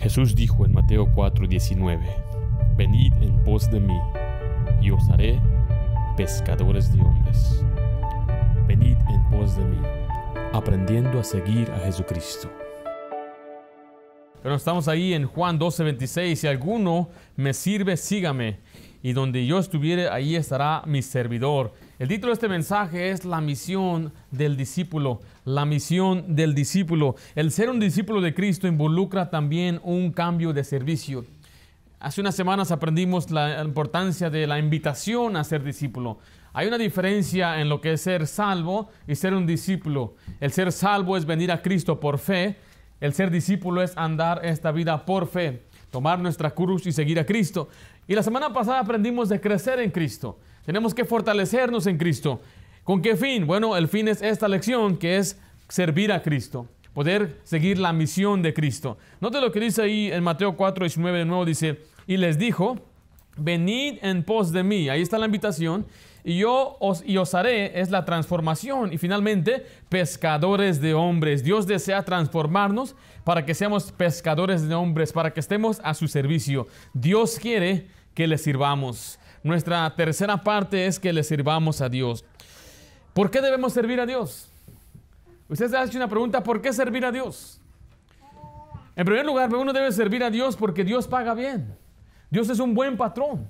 Jesús dijo en Mateo 4:19, Venid en pos de mí, y os haré pescadores de hombres. Venid en pos de mí, aprendiendo a seguir a Jesucristo. Pero estamos ahí en Juan 12:26, si alguno me sirve, sígame, y donde yo estuviere, ahí estará mi servidor. El título de este mensaje es La misión del discípulo. La misión del discípulo. El ser un discípulo de Cristo involucra también un cambio de servicio. Hace unas semanas aprendimos la importancia de la invitación a ser discípulo. Hay una diferencia en lo que es ser salvo y ser un discípulo. El ser salvo es venir a Cristo por fe. El ser discípulo es andar esta vida por fe, tomar nuestra cruz y seguir a Cristo. Y la semana pasada aprendimos de crecer en Cristo. Tenemos que fortalecernos en Cristo. ¿Con qué fin? Bueno, el fin es esta lección que es servir a Cristo, poder seguir la misión de Cristo. Note lo que dice ahí en Mateo 4, 19 de nuevo, dice, y les dijo, venid en pos de mí. Ahí está la invitación. Y yo os, y os haré es la transformación. Y finalmente, pescadores de hombres. Dios desea transformarnos para que seamos pescadores de hombres, para que estemos a su servicio. Dios quiere que le sirvamos. Nuestra tercera parte es que le sirvamos a Dios. ¿Por qué debemos servir a Dios? Usted se ha hecho una pregunta, ¿por qué servir a Dios? En primer lugar, uno debe servir a Dios porque Dios paga bien. Dios es un buen patrón.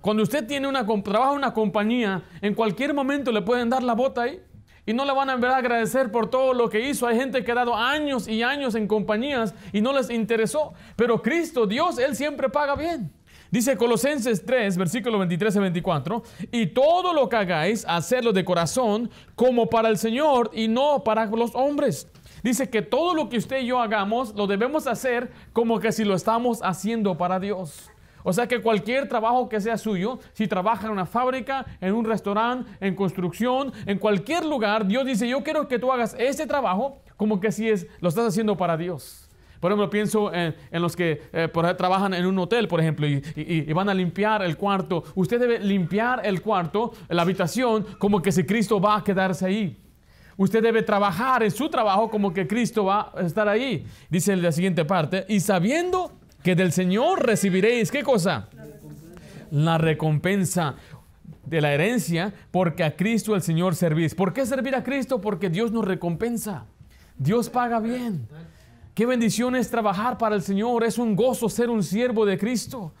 Cuando usted tiene una, trabaja en una compañía, en cualquier momento le pueden dar la bota ahí y no le van a ver agradecer por todo lo que hizo. Hay gente que ha dado años y años en compañías y no les interesó. Pero Cristo, Dios, Él siempre paga bien. Dice Colosenses 3, versículo 23 y 24, y todo lo que hagáis, hacerlo de corazón como para el Señor y no para los hombres. Dice que todo lo que usted y yo hagamos, lo debemos hacer como que si lo estamos haciendo para Dios. O sea que cualquier trabajo que sea suyo, si trabaja en una fábrica, en un restaurante, en construcción, en cualquier lugar, Dios dice, yo quiero que tú hagas este trabajo como que si es, lo estás haciendo para Dios. Por ejemplo, pienso en, los que eh, trabajan en un hotel, por ejemplo, y, van a limpiar el cuarto. Usted debe limpiar el cuarto, la habitación, como que si Cristo va a quedarse ahí. Usted debe trabajar en su trabajo como que Cristo va a estar ahí. Dice la siguiente parte, y sabiendo que del Señor recibiréis, ¿qué cosa? La recompensa de la herencia, porque a Cristo el Señor servís. ¿Por qué servir a Cristo? Porque Dios nos recompensa. Dios paga bien. Qué bendición es trabajar para el Señor. Es un gozo ser un siervo de Cristo.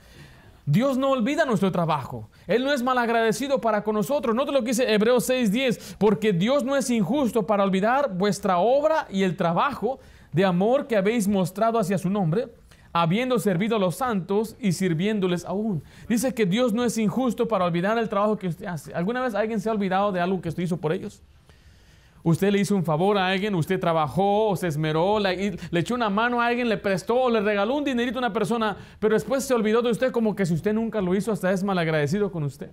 Dios no olvida nuestro trabajo. Él no es malagradecido para con nosotros. Note lo que dice Hebreos 6:10. Porque Dios no es injusto para olvidar vuestra obra y el trabajo de amor que habéis mostrado hacia su nombre, habiendo servido a los santos y sirviéndoles aún. Dice que Dios no es injusto para olvidar el trabajo que usted hace. ¿Alguna vez alguien se ha olvidado de algo que usted hizo por ellos? Usted le hizo un favor a alguien, usted trabajó, se esmeró, le, echó una mano a alguien, le prestó, le regaló un dinerito a una persona, pero después se olvidó de usted como que si usted nunca lo hizo, hasta es malagradecido con usted.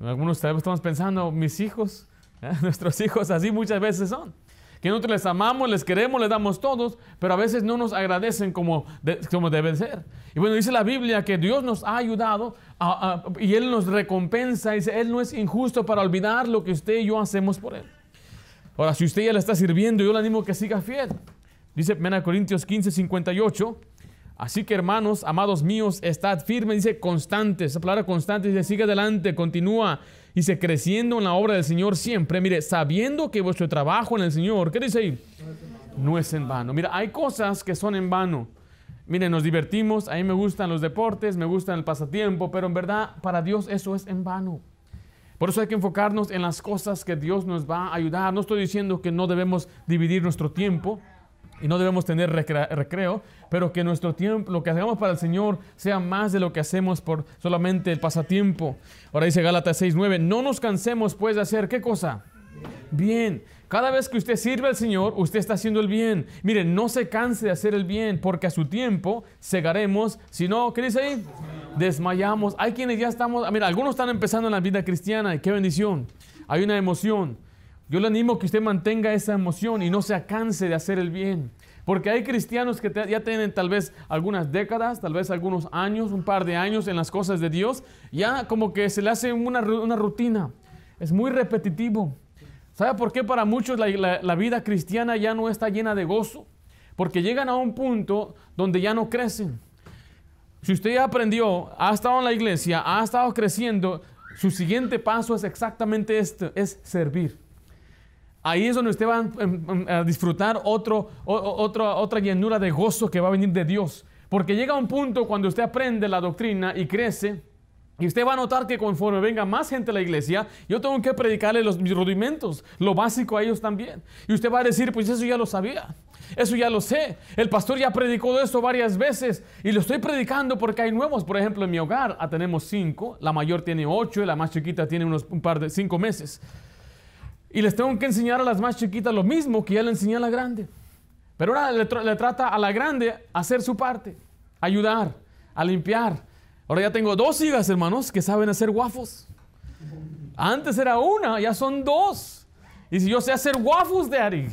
Algunos estamos pensando, mis hijos, ¿eh? nuestros hijos así muchas veces son. Que nosotros les amamos, les queremos, les damos todos, pero a veces no nos agradecen como, como debe ser. Y bueno, dice la Biblia que Dios nos ha ayudado y Él nos recompensa. Dice, Él no es injusto para olvidar lo que usted y yo hacemos por Él. Ahora, si usted ya le está sirviendo, yo le animo que siga fiel. Dice 1 Corintios 15, 58. Así que hermanos, amados míos, estad firmes, dice constantes. Esa palabra constante dice, sigue adelante, continúa. Dice, creciendo en la obra del Señor siempre. Mire, sabiendo que vuestro trabajo en el Señor, ¿qué dice ahí? No es en vano. Mira, hay cosas que son en vano. Mire, nos divertimos, a mí me gustan los deportes, me gustan el pasatiempo, pero en verdad para Dios eso es en vano. Por eso hay que enfocarnos en las cosas que Dios nos va a ayudar. No estoy diciendo que no debemos dividir nuestro tiempo y no debemos tener recreo, pero que nuestro tiempo, lo que hagamos para el Señor, sea más de lo que hacemos por solamente el pasatiempo. Ahora dice Gálatas 6:9, no nos cansemos pues de hacer qué cosa? Bien. Cada vez que usted sirve al Señor, usted está haciendo el bien. Mire, no se canse de hacer el bien, porque a su tiempo segaremos. Si no, ¿qué dice ahí? Desmayamos. Hay quienes ya estamos, mira, algunos están empezando en la vida cristiana, y qué bendición. Hay una emoción. Yo le animo que usted mantenga esa emoción y no se canse de hacer el bien. Porque hay cristianos que ya tienen tal vez algunas décadas, tal vez algunos años, un par de años en las cosas de Dios, ya como que se le hace una, una rutina. Es muy repetitivo. ¿Sabe por qué para muchos la, vida cristiana ya no está llena de gozo? porque llegan a un punto donde ya no crecen. Si usted ya aprendió, ha estado en la iglesia, ha estado creciendo, su siguiente paso es exactamente esto, es servir. Ahí es donde usted va a disfrutar otro, otra llenura de gozo que va a venir de Dios. Porque llega un punto cuando usted aprende la doctrina y crece, y usted va a notar que conforme venga más gente a la iglesia, yo tengo que predicarle los rudimentos, lo básico a ellos también. Y usted va a decir, pues eso ya lo sabía, eso ya lo sé. El pastor ya predicó de esto varias veces y lo estoy predicando porque hay nuevos. Por ejemplo, en mi hogar ah, tenemos cinco, la mayor tiene ocho y la más chiquita tiene unos un par de cinco meses. Y les tengo que enseñar a las más chiquitas lo mismo que ya le enseñé a la grande. Pero ahora le, le trata a la grande hacer su parte, ayudar, a limpiar Ahora ya tengo dos hijas, hermanos, que saben hacer waffles. Antes era una, ya son dos. Y si yo sé hacer waffles, Daddy.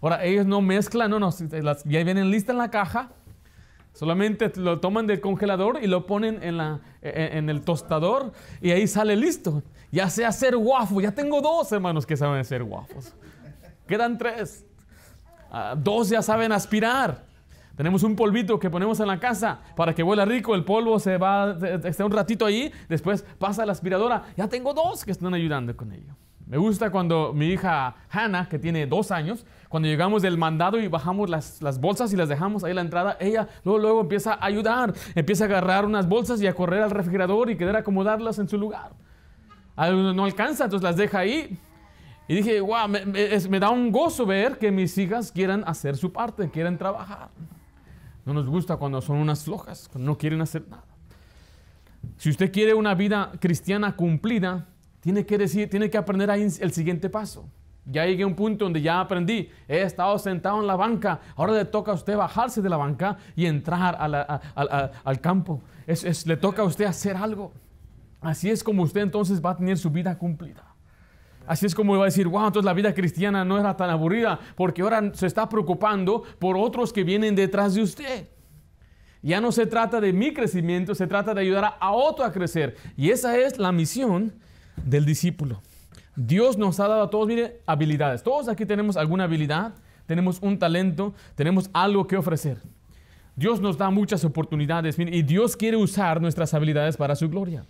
Ahora ellos no mezclan, no, no, ya vienen listas en la caja. Solamente lo toman del congelador y lo ponen en, la, en, el tostador y ahí sale listo. Ya sé hacer waffles. Ya tengo dos hermanos que saben hacer waffles. Quedan tres. Ah, dos ya saben aspirar. Tenemos un polvito que ponemos en la casa para que huela rico. El polvo se va, está un ratito ahí, después pasa la aspiradora. Ya tengo dos que están ayudando con ello. Me gusta cuando mi hija Hannah, que tiene dos años, cuando llegamos del mandado y bajamos las, las, bolsas y las dejamos ahí en la entrada, ella luego, luego empieza a ayudar, empieza a agarrar unas bolsas y a correr al refrigerador y querer acomodarlas en su lugar. No alcanza, entonces las deja ahí. Y dije, wow, me, me da un gozo ver que mis hijas quieran hacer su parte, quieren trabajar. No nos gusta cuando son unas flojas, cuando no quieren hacer nada. Si usted quiere una vida cristiana cumplida, tiene que, decir, tiene que aprender ahí el siguiente paso. Ya llegué a un punto donde ya aprendí, he estado sentado en la banca, ahora le toca a usted bajarse de la banca y entrar al campo. Le toca a usted hacer algo. Así es como usted entonces va a tener su vida cumplida. Así es como va a decir, wow, entonces la vida cristiana no era tan aburrida, porque ahora se está preocupando por otros que vienen detrás de usted. Ya no se trata de mi crecimiento, se trata de ayudar a otro a crecer. Y esa es la misión del discípulo. Dios nos ha dado a todos, mire, habilidades. Todos aquí tenemos alguna habilidad, tenemos un talento, tenemos algo que ofrecer. Dios nos da muchas oportunidades y Dios quiere usar nuestras habilidades para su gloria.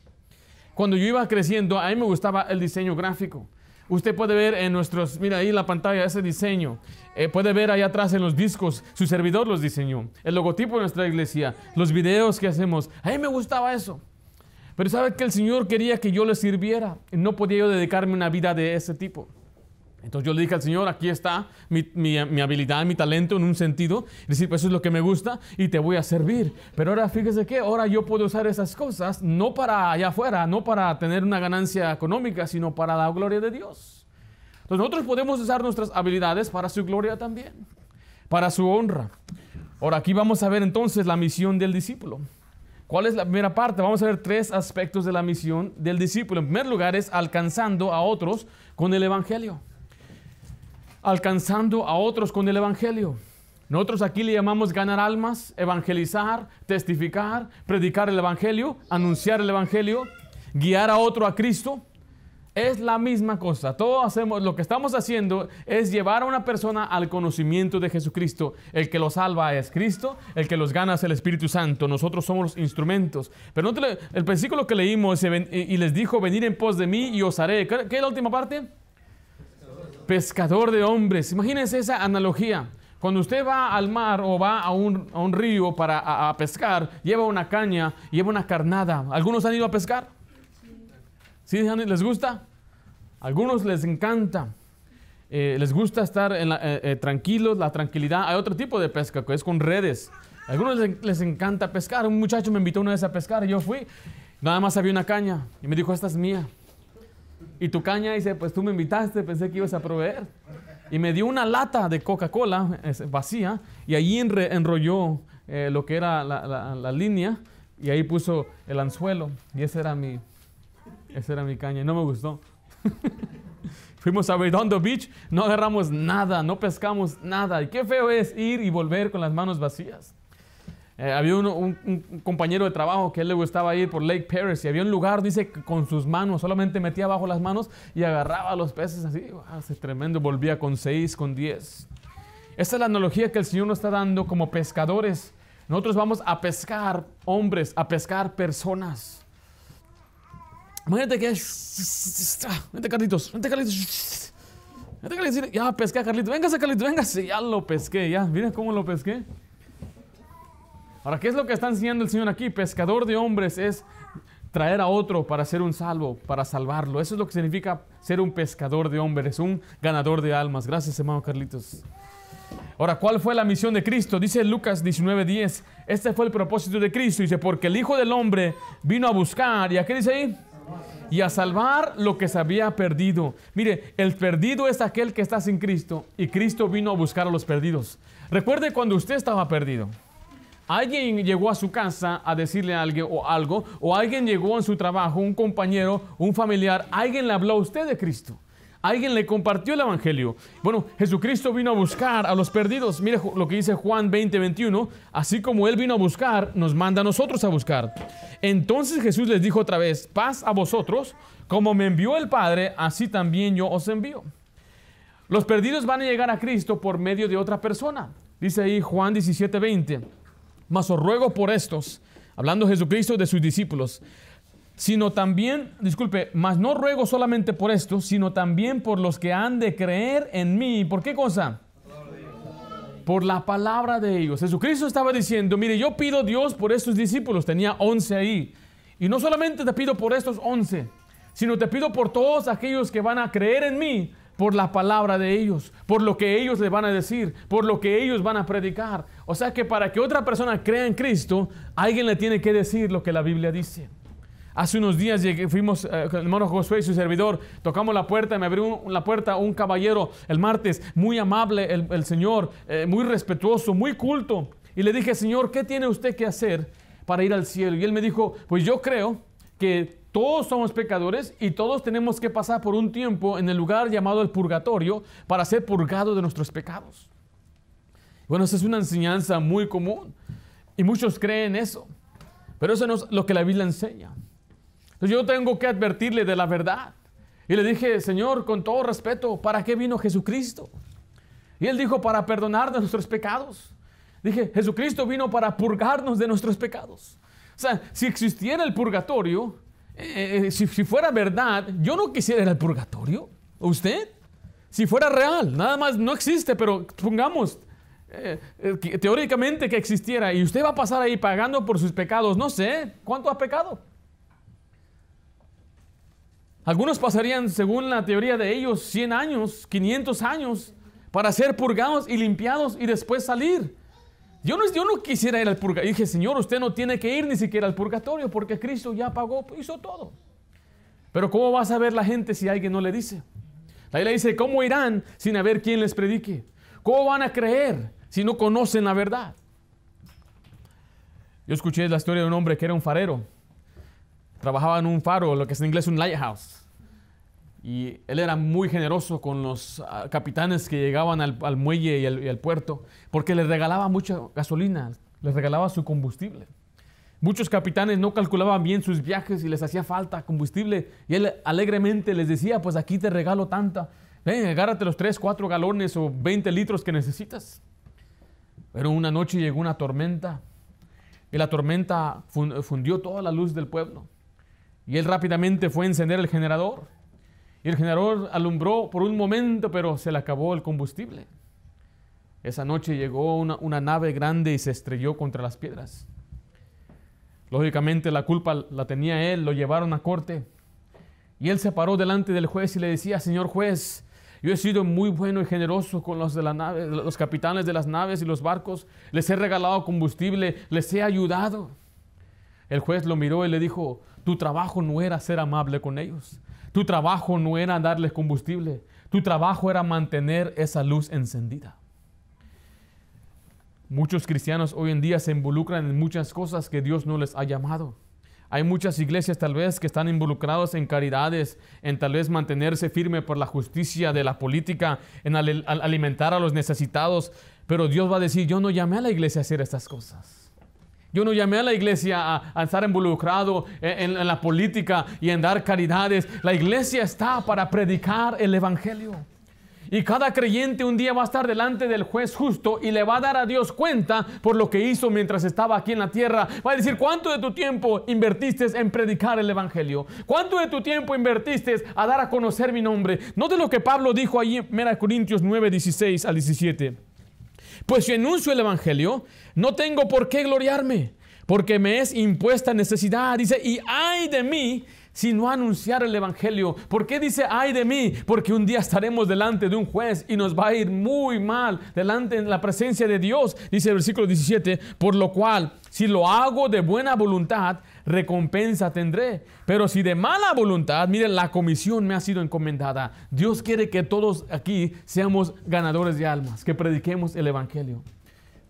Cuando yo iba creciendo, a mí me gustaba el diseño gráfico. Usted puede ver en nuestros, mira ahí en la pantalla ese diseño. Eh, puede ver ahí atrás en los discos, su servidor los diseñó. El logotipo de nuestra iglesia, los videos que hacemos. A mí me gustaba eso. Pero sabe que el Señor quería que yo le sirviera. No podía yo dedicarme una vida de ese tipo. Entonces yo le dije al Señor, aquí está mi, habilidad, mi talento en un sentido. Y decir, pues eso es lo que me gusta y te voy a servir. Pero ahora fíjese que ahora yo puedo usar esas cosas no para allá afuera, no para tener una ganancia económica, sino para la gloria de Dios. Entonces nosotros podemos usar nuestras habilidades para su gloria también, para su honra. Ahora aquí vamos a ver entonces la misión del discípulo. ¿Cuál es la primera parte? Vamos a ver tres aspectos de la misión del discípulo. En primer lugar es alcanzando a otros con el Evangelio alcanzando a otros con el Evangelio. Nosotros aquí le llamamos ganar almas, evangelizar, testificar, predicar el Evangelio, anunciar el Evangelio, guiar a otro a Cristo. Es la misma cosa. Todo hacemos, lo que estamos haciendo es llevar a una persona al conocimiento de Jesucristo. El que lo salva es Cristo, el que los gana es el Espíritu Santo. Nosotros somos los instrumentos. Pero no el versículo que leímos y les dijo, venir en pos de mí y os haré. ¿Qué es la última parte? Pescador de hombres. Imagínense esa analogía. Cuando usted va al mar o va a un, río para pescar, lleva una caña, lleva una carnada. ¿Algunos han ido a pescar? ¿Sí? ¿Les gusta? Algunos les encanta. Eh, les gusta estar en eh, eh, tranquilos, la tranquilidad. Hay otro tipo de pesca que es con redes. Algunos les, les, encanta pescar. Un muchacho me invitó una vez a pescar y yo fui. Nada más había una caña y me dijo, esta es mía. Y tu caña dice, pues tú me invitaste, pensé que ibas a proveer. Y me dio una lata de Coca-Cola vacía y allí enrolló eh, lo que era la, línea y ahí puso el anzuelo. Y esa era mi, esa era mi caña y no me gustó. Fuimos a Redondo Beach, no agarramos nada, no pescamos nada. Y qué feo es ir y volver con las manos vacías. Eh, había un, compañero de trabajo que él le gustaba ir por Lake Paris y había un lugar, dice, con sus manos, solamente metía abajo las manos y agarraba los peces así, wow, tremendo, volvía con seis, con diez. Esta es la analogía que el Señor nos está dando como pescadores. Nosotros vamos a pescar hombres, a pescar personas. Imagínate que... Vente, Carlitos. Vente, Carlitos. Vente, Carlitos. Ya pesqué a Carlitos. Véngase, Carlitos. Véngase. Ya lo pesqué. Ya. Miren cómo lo pesqué. Ahora, ¿qué es lo que está enseñando el Señor aquí? Pescador de hombres es traer a otro para ser un salvo, para salvarlo. Eso es lo que significa ser un pescador de hombres, un ganador de almas. Gracias, hermano Carlitos. Ahora, ¿cuál fue la misión de Cristo? Dice Lucas 19:10. Este fue el propósito de Cristo. Dice, porque el Hijo del Hombre vino a buscar. ¿Y a qué dice ahí? Y a salvar lo que se había perdido. Mire, el perdido es aquel que está sin Cristo. Y Cristo vino a buscar a los perdidos. Recuerde cuando usted estaba perdido. Alguien llegó a su casa a decirle a alguien o algo, o alguien llegó en su trabajo, un compañero, un familiar, alguien le habló a usted de Cristo. Alguien le compartió el Evangelio. Bueno, Jesucristo vino a buscar a los perdidos. Mire lo que dice Juan 20, 21. Así como Él vino a buscar, nos manda a nosotros a buscar. Entonces Jesús les dijo otra vez, paz a vosotros, como me envió el Padre, así también yo os envío. Los perdidos van a llegar a Cristo por medio de otra persona. Dice ahí Juan 17, 20. Mas os ruego por estos, hablando Jesucristo de sus discípulos, sino también, disculpe, mas no ruego solamente por esto, sino también por los que han de creer en mí. ¿Por qué cosa? Por la palabra de ellos. Jesucristo estaba diciendo, mire, yo pido Dios por estos discípulos, tenía 11 ahí. Y no solamente te pido por estos 11, sino te pido por todos aquellos que van a creer en mí, por la palabra de ellos, por lo que ellos le van a decir, por lo que ellos van a predicar. O sea que para que otra persona crea en Cristo, alguien le tiene que decir lo que la Biblia dice. Hace unos días fuimos, eh, el hermano Josué y su servidor, tocamos la puerta, me abrió la puerta un caballero el martes, muy amable el, Señor, eh, muy respetuoso, muy culto. Y le dije, Señor, ¿qué tiene usted que hacer para ir al cielo? Y él me dijo, pues yo creo que todos somos pecadores y todos tenemos que pasar por un tiempo en el lugar llamado el purgatorio para ser purgados de nuestros pecados. Bueno, esa es una enseñanza muy común y muchos creen eso, pero eso no es lo que la Biblia enseña yo tengo que advertirle de la verdad. Y le dije, Señor, con todo respeto, ¿para qué vino Jesucristo? Y él dijo, para perdonar de nuestros pecados. Dije, Jesucristo vino para purgarnos de nuestros pecados. O sea, si existiera el purgatorio, eh, eh, si, fuera verdad, yo no quisiera ir al purgatorio. ¿Usted? Si fuera real, nada más no existe, pero pongamos eh, teóricamente que existiera y usted va a pasar ahí pagando por sus pecados, no sé, ¿cuánto ha pecado? Algunos pasarían, según la teoría de ellos, 100 años, 500 años para ser purgados y limpiados y después salir. Yo no, yo no quisiera ir al purgatorio. Dije, Señor, usted no tiene que ir ni siquiera al purgatorio porque Cristo ya pagó, hizo todo. Pero ¿cómo va a saber la gente si alguien no le dice? La Biblia dice, ¿cómo irán sin haber quien les predique? ¿Cómo van a creer si no conocen la verdad? Yo escuché la historia de un hombre que era un farero trabajaba en un faro, lo que es en inglés un lighthouse. Y él era muy generoso con los ah, capitanes que llegaban al, muelle y al, puerto, porque les regalaba mucha gasolina, les regalaba su combustible. Muchos capitanes no calculaban bien sus viajes y les hacía falta combustible. Y él alegremente les decía, pues aquí te regalo tanta. Ven, agárrate los 3, 4 galones o 20 litros que necesitas. Pero una noche llegó una tormenta y la tormenta fundió toda la luz del pueblo. Y él rápidamente fue a encender el generador. Y el generador alumbró por un momento, pero se le acabó el combustible. Esa noche llegó una, nave grande y se estrelló contra las piedras. Lógicamente la culpa la tenía él, lo llevaron a corte. Y él se paró delante del juez y le decía, Señor juez, yo he sido muy bueno y generoso con los de la nave, los capitanes de las naves y los barcos. Les he regalado combustible, les he ayudado. El juez lo miró y le dijo, tu trabajo no era ser amable con ellos. Tu trabajo no era darles combustible. Tu trabajo era mantener esa luz encendida. Muchos cristianos hoy en día se involucran en muchas cosas que Dios no les ha llamado. Hay muchas iglesias tal vez que están involucrados en caridades, en tal vez mantenerse firme por la justicia de la política, en alimentar a los necesitados. Pero Dios va a decir, yo no llamé a la iglesia a hacer estas cosas. Yo no llamé a la iglesia a, estar involucrado en, la política y en dar caridades. La iglesia está para predicar el Evangelio. Y cada creyente un día va a estar delante del juez justo y le va a dar a Dios cuenta por lo que hizo mientras estaba aquí en la tierra. Va a decir, ¿cuánto de tu tiempo invertiste en predicar el Evangelio? ¿Cuánto de tu tiempo invertiste a dar a conocer mi nombre? No de lo que Pablo dijo ahí en 1 Corintios 9, 16 al 17. Pues si anuncio el Evangelio, no tengo por qué gloriarme, porque me es impuesta necesidad. Dice, y ay de mí si no anunciar el Evangelio. ¿Por qué dice ay de mí? Porque un día estaremos delante de un juez y nos va a ir muy mal delante en la presencia de Dios, dice el versículo 17, por lo cual, si lo hago de buena voluntad, recompensa tendré. Pero si de mala voluntad, miren, la comisión me ha sido encomendada. Dios quiere que todos aquí seamos ganadores de almas, que prediquemos el Evangelio.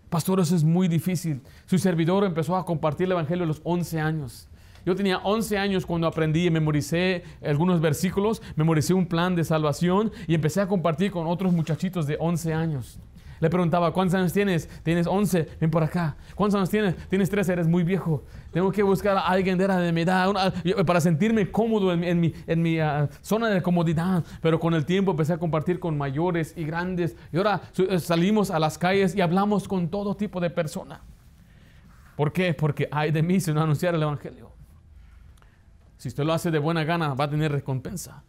Pastor, eso es muy difícil. Su servidor empezó a compartir el Evangelio a los 11 años. Yo tenía 11 años cuando aprendí y memoricé algunos versículos, memoricé un plan de salvación y empecé a compartir con otros muchachitos de 11 años. Le preguntaba, ¿cuántos años tienes? Tienes 11, ven por acá. ¿Cuántos años tienes? Tienes 13, eres muy viejo. Tengo que buscar a alguien de, mi edad para sentirme cómodo en, mi, en mi ah, zona de comodidad. Pero con el tiempo empecé a compartir con mayores y grandes. Y ahora eh, salimos a las calles y hablamos con todo tipo de personas. ¿Por qué? Porque hay de mí si no anunciar el Evangelio. Si usted lo hace de buena gana, va a tener recompensa.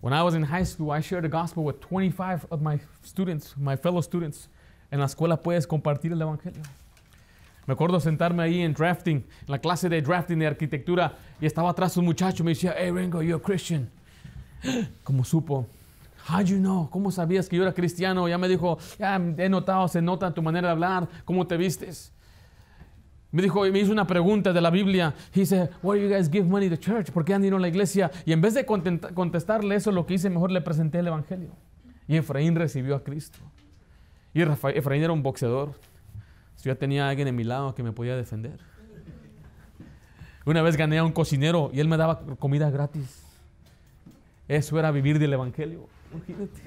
When I was in high school, I shared the gospel with 25 of my students, my fellow students. En la escuela puedes compartir el evangelio. Me acuerdo sentarme ahí en drafting, en la clase de drafting de arquitectura, y estaba atrás un muchacho, me decía, hey Ringo, you're a Christian. Como supo, How you know? ¿Cómo sabías que yo era cristiano? Ya me dijo, ya he notado, se nota tu manera de hablar, cómo te vistes. Me dijo, me hizo una pregunta de la Biblia. He said, why do you guys give money to church? ¿Por qué han ido a la iglesia? Y en vez de contestarle eso, lo que hice, mejor le presenté el Evangelio. Y Efraín recibió a Cristo. Y Efraín era un boxeador. Yo ya tenía a alguien en mi lado que me podía defender. Una vez gané a un cocinero y él me daba comida gratis. Eso era vivir del Evangelio. Imagínate.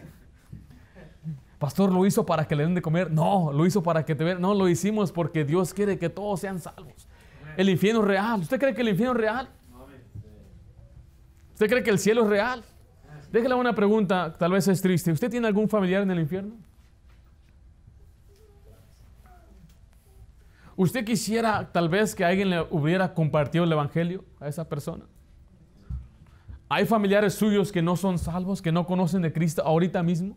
Pastor, ¿lo hizo para que le den de comer? No, lo hizo para que te vean. No, lo hicimos porque Dios quiere que todos sean salvos. El infierno es real. ¿Usted cree que el infierno es real? ¿Usted cree que el cielo es real? Déjale una pregunta, tal vez es triste. ¿Usted tiene algún familiar en el infierno? ¿Usted quisiera tal vez que alguien le hubiera compartido el Evangelio a esa persona? ¿Hay familiares suyos que no son salvos, que no conocen de Cristo ahorita mismo?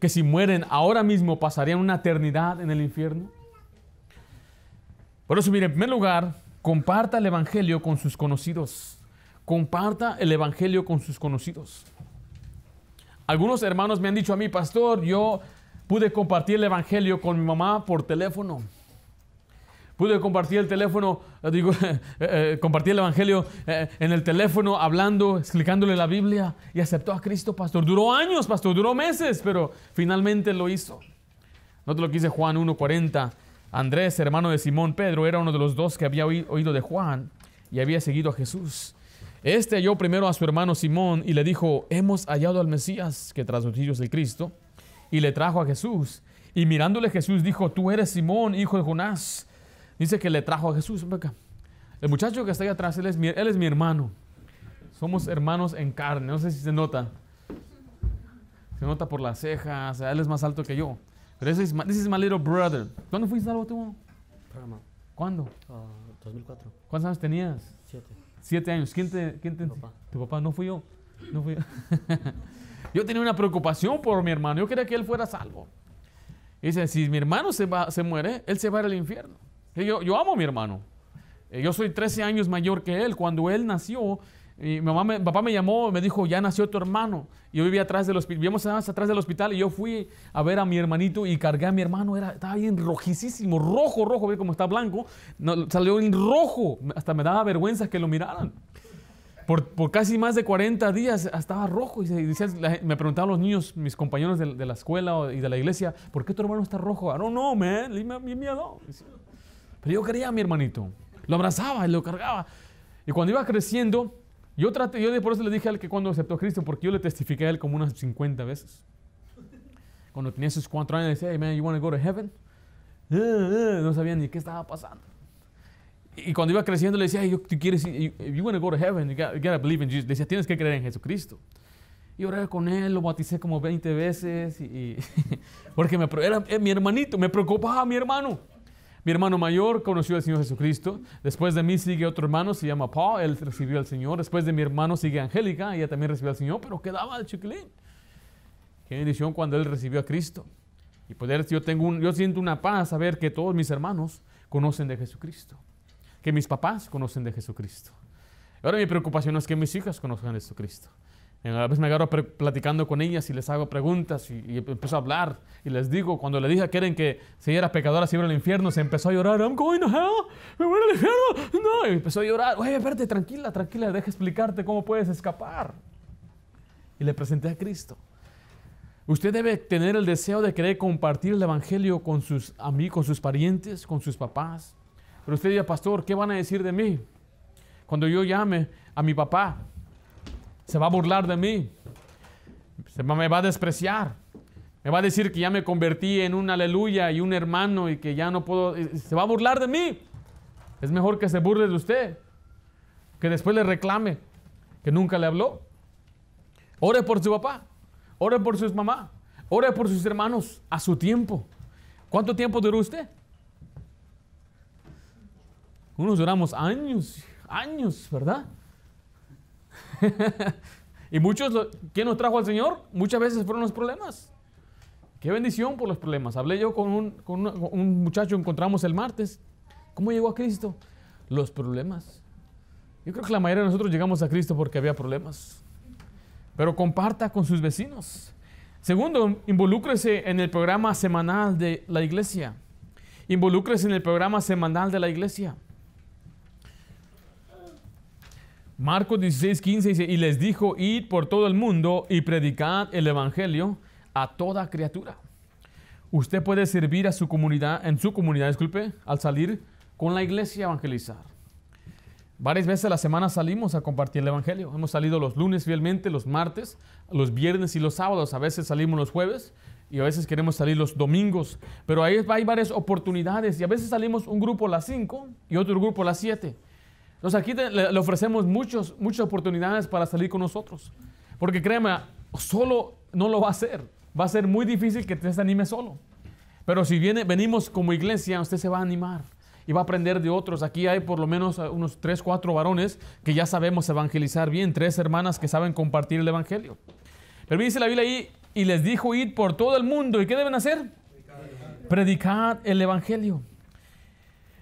Que si mueren ahora mismo pasarían una eternidad en el infierno? Por eso, mire, en primer lugar, comparta el Evangelio con sus conocidos. Comparta el Evangelio con sus conocidos. Algunos hermanos me han dicho a mí, pastor, yo pude compartir el Evangelio con mi mamá por teléfono. Pude compartir el teléfono, eh, digo, eh, eh, compartir el Evangelio en el teléfono, hablando, explicándole la Biblia y aceptó a Cristo, pastor. Duró años, pastor, duró meses, pero finalmente lo hizo. Note lo que dice Juan 1.40. Andrés, hermano de Simón Pedro, era uno de los dos que había oído de Juan y había seguido a Jesús. Este halló primero a su hermano Simón y le dijo, hemos hallado al Mesías, que tras es el Cristo, y le trajo a Jesús. Y mirándole Jesús dijo, tú eres Simón, hijo de Jonás Dice que le trajo a Jesús. El muchacho que está ahí atrás, él es, mi, él es mi hermano. Somos hermanos en carne. No sé si se nota. Se nota por las cejas. Él es más alto que yo. Pero ese es this is my little brother. ¿Cuándo fuiste salvo tú? ¿Cuándo? 2004. Ah, ¿Cuántos años tenías? Siete. Siete años. ¿Quién te, quién te, papá. Tu papá. No fui yo. No fui yo. yo tenía una preocupación por mi hermano. Yo quería que él fuera salvo. Y dice, si mi hermano se, va, se muere, él se va al infierno. Yo, amo a mi hermano. Eh, yo soy 13 años mayor que él. Cuando él nació, mi, mamá papá me llamó, me dijo, ya nació tu hermano. Yo vivía atrás del hospital, vivíamos atrás del hospital y yo fui a ver a mi hermanito y cargué a mi hermano. Era, estaba bien rojicísimo, rojo, rojo, ve cómo está blanco. salió en rojo, hasta me daba vergüenza que lo miraran. Por, casi más de 40 días estaba rojo. Y, me preguntaban los niños, mis compañeros de, la escuela y de la iglesia, ¿por qué tu hermano está rojo? No, no, man, leave me, miedo. Pero yo quería a mi hermanito. Lo abrazaba y lo cargaba. Y cuando iba creciendo, yo traté, yo por eso le dije a él que cuando aceptó a Cristo, porque yo le testifiqué a él como unas 50 veces. Cuando tenía sus cuatro años, decía, hey man, you want to go to heaven? Eh, eh, no sabía ni qué estaba pasando. Y cuando iba creciendo, le decía, hey, tú quieres, you, you want to go to heaven, you gotta, believe in Jesus. Le decía, tienes que creer en Jesucristo. Y oré con él, lo bauticé como 20 veces. Y, porque me, era mi hermanito, me preocupaba mi hermano. Mi hermano mayor conoció al Señor Jesucristo. Después de mí sigue otro hermano, se llama Paul, él recibió al Señor. Después de mi hermano sigue Angélica, ella también recibió al Señor, pero quedaba el chiquilín. Qué bendición cuando él recibió a Cristo. Y poder, yo, tengo un, yo siento una paz saber que todos mis hermanos conocen de Jesucristo. Que mis papás conocen de Jesucristo. Ahora mi preocupación es que mis hijas conozcan de Jesucristo. A veces me agarro platicando con ellas y les hago preguntas y, empiezo a hablar y les digo, cuando le dije que quieren que si era pecadora se iba al infierno, se empezó a llorar, I'm going to hell, me voy al infierno, no, y empezó a llorar, oye, espérate, tranquila, tranquila, deja explicarte cómo puedes escapar. Y le presenté a Cristo. Usted debe tener el deseo de querer compartir el Evangelio con sus amigos, con sus parientes, con sus papás. Pero usted diga, pastor, ¿qué van a decir de mí? Cuando yo llame a mi papá, se va a burlar de mí, se me va a despreciar, me va a decir que ya me convertí en un aleluya y un hermano y que ya no puedo, se va a burlar de mí. Es mejor que se burle de usted, que después le reclame que nunca le habló. Ore por su papá, ore por su mamá, ore por sus hermanos a su tiempo. ¿Cuánto tiempo duró usted? Unos duramos años, años, ¿verdad? y muchos, ¿quién nos trajo al Señor? Muchas veces fueron los problemas. Qué bendición por los problemas. Hablé yo con un, muchacho, encontramos el martes. ¿Cómo llegó a Cristo? Los problemas. Yo creo que la mayoría de nosotros llegamos a Cristo porque había problemas. Pero comparta con sus vecinos. Segundo, involúcrese en el programa semanal de la iglesia. Involúcrese en el programa semanal de la iglesia. Marcos 16, 15 dice, y les dijo, id por todo el mundo y predicad el Evangelio a toda criatura. Usted puede servir a su comunidad, en su comunidad, disculpe, al salir con la iglesia a evangelizar. Varias veces a la semana salimos a compartir el Evangelio. Hemos salido los lunes fielmente, los martes, los viernes y los sábados. A veces salimos los jueves y a veces queremos salir los domingos. Pero ahí hay varias oportunidades y a veces salimos un grupo a las 5 y otro grupo a las 7. Entonces aquí le, ofrecemos muchos, muchas oportunidades para salir con nosotros. Porque créeme, solo no lo va a hacer. Va a ser muy difícil que te anime solo. Pero si viene, venimos como iglesia, usted se va a animar y va a aprender de otros. Aquí hay por lo menos unos tres, cuatro varones que ya sabemos evangelizar bien, tres hermanas que saben compartir el evangelio. Pero dice la Biblia ahí, y les dijo ir por todo el mundo. ¿Y qué deben hacer? Predicar el evangelio.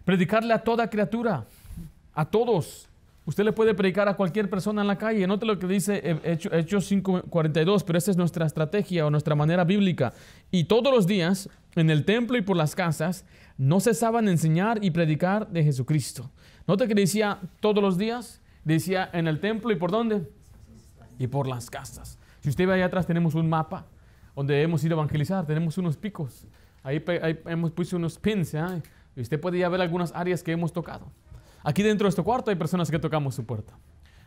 Predicarle a toda criatura a todos. Usted le puede predicar a cualquier persona en la calle. Note lo que dice Hechos 5:42, pero esa es nuestra estrategia o nuestra manera bíblica. Y todos los días, en el templo y por las casas, no cesaban de enseñar y predicar de Jesucristo. Note que decía todos los días, decía en el templo y por dónde? Y por las casas. Si usted ve allá atrás, tenemos un mapa donde hemos ido a evangelizar, tenemos unos picos. Ahí, hemos puesto unos pins, ¿eh? y usted puede ya ver algunas áreas que hemos tocado. Aquí dentro de este cuarto hay personas que tocamos su puerta.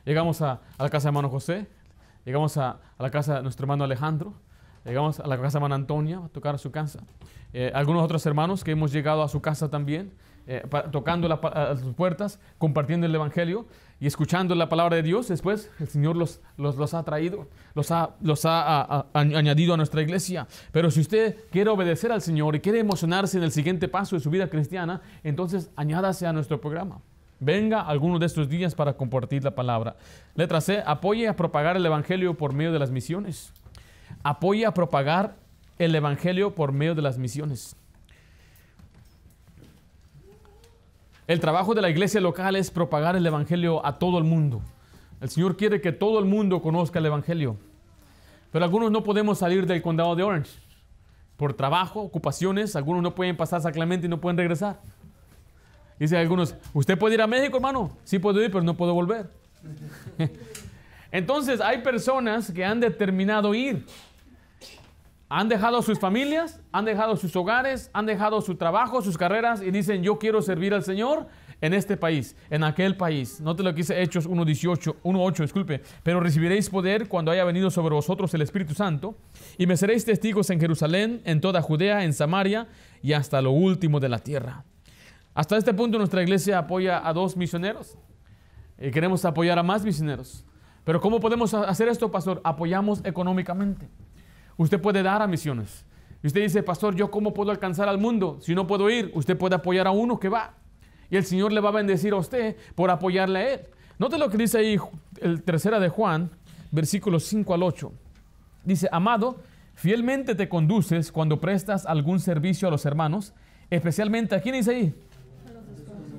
Llegamos a, la casa de hermano José, llegamos a, la casa de nuestro hermano Alejandro, llegamos a la casa de hermana Antonia a tocar a su casa. Eh, algunos otros hermanos que hemos llegado a su casa también, eh, tocando las sus puertas, compartiendo el Evangelio y escuchando la palabra de Dios. Después el Señor los, ha traído, los ha añadido a nuestra iglesia. Pero si usted quiere obedecer al Señor y quiere emocionarse en el siguiente paso de su vida cristiana, entonces añádase a nuestro programa. Venga alguno de estos días para compartir la palabra. Letra C, apoye a propagar el Evangelio por medio de las misiones. Apoye a propagar el Evangelio por medio de las misiones. El trabajo de la iglesia local es propagar el Evangelio a todo el mundo. El Señor quiere que todo el mundo conozca el Evangelio. Pero algunos no podemos salir del condado de Orange. Por trabajo, ocupaciones, algunos no pueden pasar Sacramento y no pueden regresar. Dice algunos, ¿usted puede ir a México, hermano? Sí puedo ir, pero no puedo volver. Entonces hay personas que han determinado ir. Han dejado sus familias, han dejado sus hogares, han dejado su trabajo, sus carreras y dicen, yo quiero servir al Señor en este país, en aquel país. Note lo que dice Hechos 1.18, 1.8, disculpe. Pero recibiréis poder cuando haya venido sobre vosotros el Espíritu Santo y me seréis testigos en Jerusalén, en toda Judea, en Samaria y hasta lo último de la tierra. Hasta este punto nuestra iglesia apoya a dos misioneros y queremos apoyar a más misioneros. Pero ¿cómo podemos hacer esto, pastor? Apoyamos económicamente. Usted puede dar a misiones. Usted dice, pastor, ¿yo cómo puedo alcanzar al mundo? Si no puedo ir, usted puede apoyar a uno que va. Y el Señor le va a bendecir a usted por apoyarle a él. Note lo que dice ahí el tercera de Juan, versículos 5 al 8. Dice, amado, fielmente te conduces cuando prestas algún servicio a los hermanos, especialmente, ¿a quién dice ahí?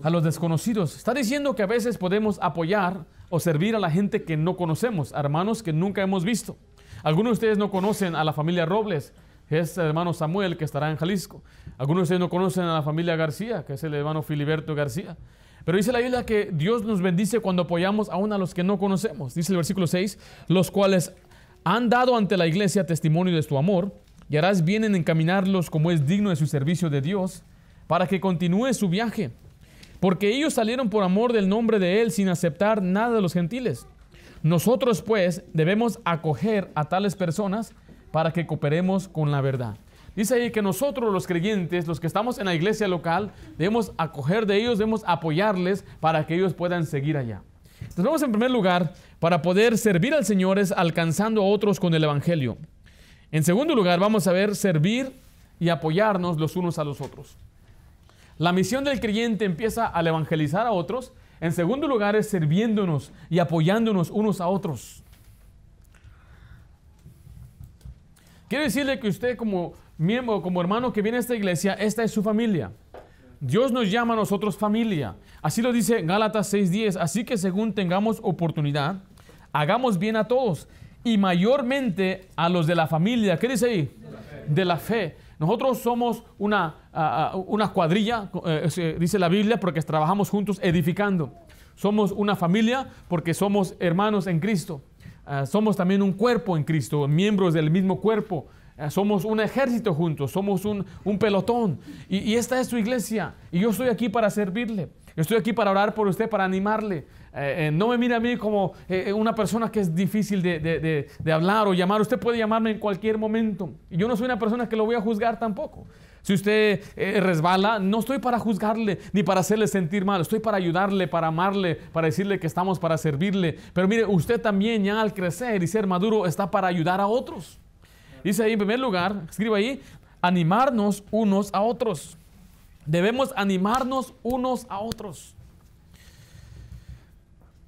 A los desconocidos. Está diciendo que a veces podemos apoyar o servir a la gente que no conocemos, hermanos que nunca hemos visto. Algunos de ustedes no conocen a la familia Robles, que es el hermano Samuel que estará en Jalisco. Algunos de ustedes no conocen a la familia García, que es el hermano Filiberto García. Pero dice la Biblia que Dios nos bendice cuando apoyamos aún a los que no conocemos. Dice el versículo 6, los cuales han dado ante la iglesia testimonio de tu amor, y harás bien en encaminarlos como es digno de su servicio de Dios, para que continúe su viaje. Porque ellos salieron por amor del nombre de Él sin aceptar nada de los gentiles. Nosotros pues debemos acoger a tales personas para que cooperemos con la verdad. Dice ahí que nosotros los creyentes, los que estamos en la iglesia local, debemos acoger de ellos, debemos apoyarles para que ellos puedan seguir allá. Entonces vamos en primer lugar, para poder servir al Señor es alcanzando a otros con el Evangelio. En segundo lugar, vamos a ver servir y apoyarnos los unos a los otros. La misión del creyente empieza al evangelizar a otros. En segundo lugar es sirviéndonos y apoyándonos unos a otros. Quiero decirle que usted como miembro, como hermano que viene a esta iglesia, esta es su familia. Dios nos llama a nosotros familia. Así lo dice Gálatas 6:10. Así que según tengamos oportunidad, hagamos bien a todos y mayormente a los de la familia. ¿Qué dice ahí? De la fe. Nosotros somos una, una cuadrilla, eh, dice la Biblia, porque trabajamos juntos edificando. Somos una familia porque somos hermanos en Cristo. Ah, somos también un cuerpo en Cristo, miembros del mismo cuerpo. Ah, somos un ejército juntos, somos un, pelotón. Y, esta es su iglesia. Y yo estoy aquí para servirle. Estoy aquí para orar por usted, para animarle. Eh, eh, no me mire a mí como eh, una persona que es difícil de, hablar o llamar. Usted puede llamarme en cualquier momento. Yo no soy una persona que lo voy a juzgar tampoco. Si usted resbala, no estoy para juzgarle ni para hacerle sentir mal. Estoy para ayudarle, para amarle, para decirle que estamos para servirle. Pero mire, usted también ya al crecer y ser maduro está para ayudar a otros. Dice ahí en primer lugar, escriba ahí, animarnos unos a otros. Debemos animarnos unos a otros.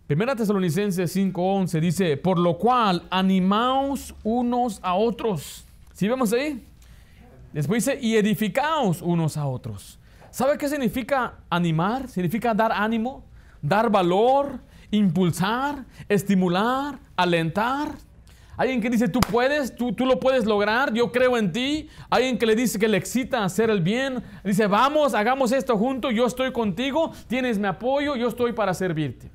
Primera Tesalonicenses 5:11 dice, por lo cual animaos unos a otros. ¿Sí vemos ahí? Después dice, y edificaos unos a otros. ¿Sabe qué significa animar? Significa dar ánimo, dar valor, impulsar, estimular, alentar. Alguien que dice, tú puedes, tú, tú lo puedes lograr, yo creo en ti. Alguien que le dice que le excita hacer el bien. Dice, vamos, hagamos esto juntos, yo estoy contigo, tienes mi apoyo, yo estoy para servirte.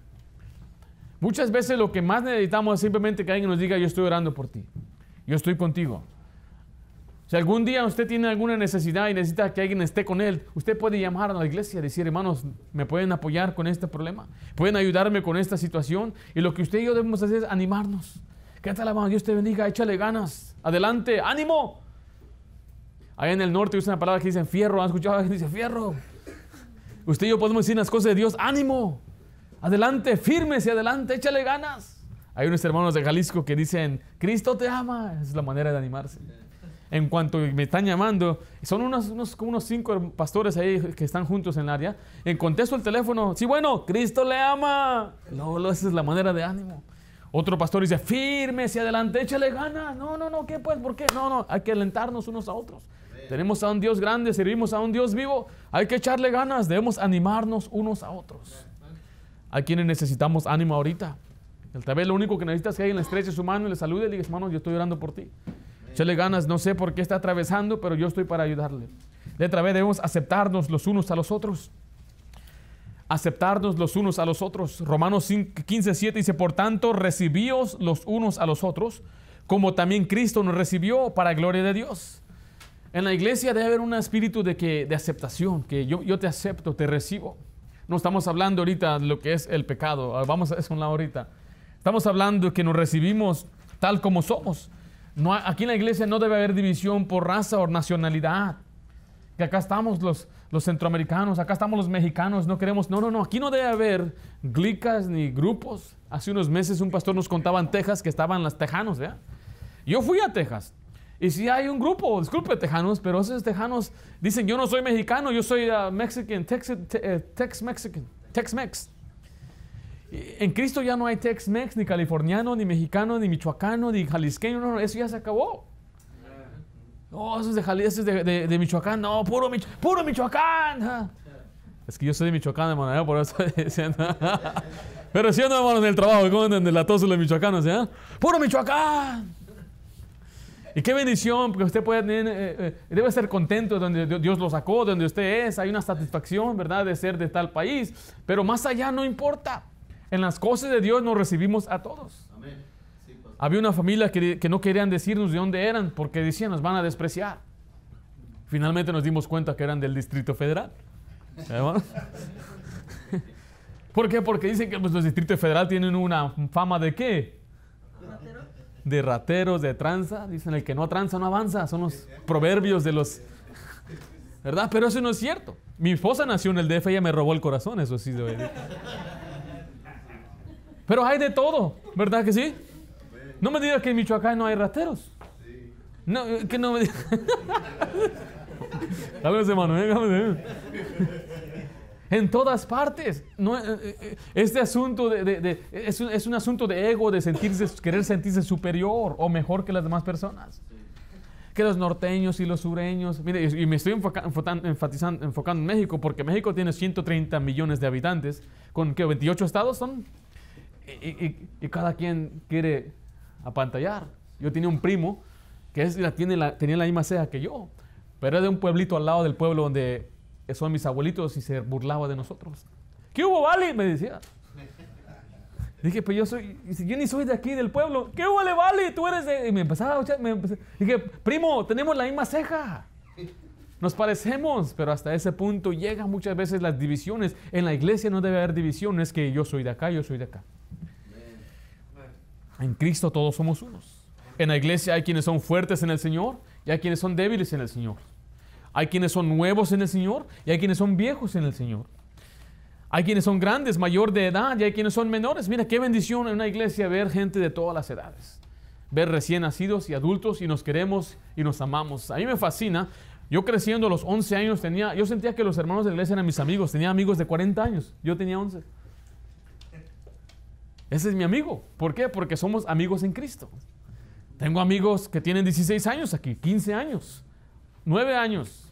Muchas veces lo que más necesitamos es simplemente que alguien nos diga, yo estoy orando por ti, yo estoy contigo. Si algún día usted tiene alguna necesidad y necesita que alguien esté con él, usted puede llamar a la iglesia y decir, hermanos, ¿me pueden apoyar con este problema? ¿Pueden ayudarme con esta situación? Y lo que usted y yo debemos hacer es animarnos. ¿Qué tal, hermano? Dios te bendiga, échale ganas. Adelante, ánimo. Allá en el norte usan una palabra que dice fierro. ¿Han escuchado a alguien dice fierro? Usted y yo podemos decir las cosas de Dios, ánimo. Adelante, firmes y adelante, échale ganas. Hay unos hermanos de Jalisco que dicen, Cristo te ama. Es la manera de animarse. En cuanto me están llamando, son unos, unos, unos cinco pastores ahí que están juntos en el área. En contesto el teléfono, sí, bueno, Cristo le ama. No, no, esa es la manera de ánimo. Otro pastor dice, firme hacia adelante, échale ganas. No, no, no, ¿qué pues? ¿Por qué? No, no, hay que alentarnos unos a otros. Tenemos a un Dios grande, servimos a un Dios vivo. Hay que echarle ganas, debemos animarnos unos a otros. Hay quienes necesitamos ánimo ahorita. Tal vez lo único que necesitas es que alguien le estreche su mano y le salude y le diga, hermano, yo estoy orando por ti. Échale ganas, no sé por qué está atravesando, pero yo estoy para ayudarle. Letra B, debemos aceptarnos los unos a los otros aceptarnos los unos a los otros. Romanos 15, 7 dice, por tanto, recibíos los unos a los otros, como también Cristo nos recibió para gloria de Dios. En la iglesia debe haber un espíritu de, que, de aceptación, que yo, yo te acepto, te recibo. No estamos hablando ahorita de lo que es el pecado, ah, vamos a eso un lado ahorita. Estamos hablando que nos recibimos tal como somos. Aquí en la iglesia no debe haber división por raza o nacionalidad. que acá estamos los, centroamericanos, acá estamos los mexicanos, no queremos, no, no, no, aquí no debe haber glicas ni grupos. Hace unos meses un pastor nos contaba en Texas que estaban los tejanos. Yo fui a Texas. Y si hay un grupo, disculpe tejanos, pero esos tejanos dicen, yo no soy mexicano, yo soy uh, Mexican, Tex, eh, Tex Mexican, Tex-Mex. En Cristo ya no hay Tex-Mex, ni californiano, ni mexicano, ni michoacano, ni jalisqueño, no, no, eso ya se acabó. No, eso es de Jalisco, de, de, Michoacán. No, puro, puro Michoacán. Es que yo soy de Michoacán, hermano, por eso estoy diciendo. Pero si hermano, en el trabajo, ¿cómo de la tos de los michoacanos? ¿eh? ¡Puro Michoacán! Y qué bendición, porque usted puede tener, eh, eh, debe estar contento donde Dios lo sacó, donde usted es. Hay una satisfacción, ¿verdad?, de ser de tal país. Pero más allá no importa. En las cosas de Dios nos recibimos a todos. Había una familia que, no querían decirnos de dónde eran porque decían nos van a despreciar. Finalmente nos dimos cuenta que eran del Distrito Federal. ¿Por qué? Porque dicen que pues, los distritos federal tienen una fama de qué? De rateros, de tranza. Dicen el que no tranza no avanza. Son los proverbios de los... ¿Verdad? Pero eso no es cierto. Mi esposa nació en el DF ella me robó el corazón, eso sí. Pero hay de todo, ¿verdad que sí? No me digas que en Michoacán no hay rateros. No, que no me digas. ¿eh? En todas partes. No, eh, eh, este asunto de, es, un, es, un, asunto de ego, de sentirse, querer sentirse superior o mejor que las demás personas. Que los norteños y los sureños. Mire, y me estoy enfatizando, enfocando en México, porque México tiene 130 millones de habitantes, con que 28 estados son. y cada quien quiere apantallar. Yo tenía un primo que es, tiene la, tenía la misma ceja que yo, pero era de un pueblito al lado del pueblo donde son mis abuelitos y se burlaba de nosotros. ¿Qué hubo, Vale? Me decía. Dije, pues yo soy, yo ni soy de aquí del pueblo. ¿Qué hubo, Vale? Tú eres de... Y me empezaba a me Dije, primo, tenemos la misma ceja. Nos parecemos, pero hasta ese punto llegan muchas veces las divisiones. En la iglesia no debe haber divisiones que yo soy de acá, yo soy de acá. En Cristo todos somos unos. En la iglesia hay quienes son fuertes en el Señor y hay quienes son débiles en el Señor. Hay quienes son nuevos en el Señor y hay quienes son viejos en el Señor. Hay quienes son grandes, mayor de edad y hay quienes son menores. Mira qué bendición en una iglesia ver gente de todas las edades. Ver recién nacidos y adultos y nos queremos y nos amamos. A mí me fascina. Yo creciendo a los 11 años tenía, yo sentía que los hermanos de la iglesia eran mis amigos. Tenía amigos de 40 años. Yo tenía 11. Ese es mi amigo. ¿Por qué? Porque somos amigos en Cristo. Tengo amigos que tienen 16 años aquí, 15 años, 9 años,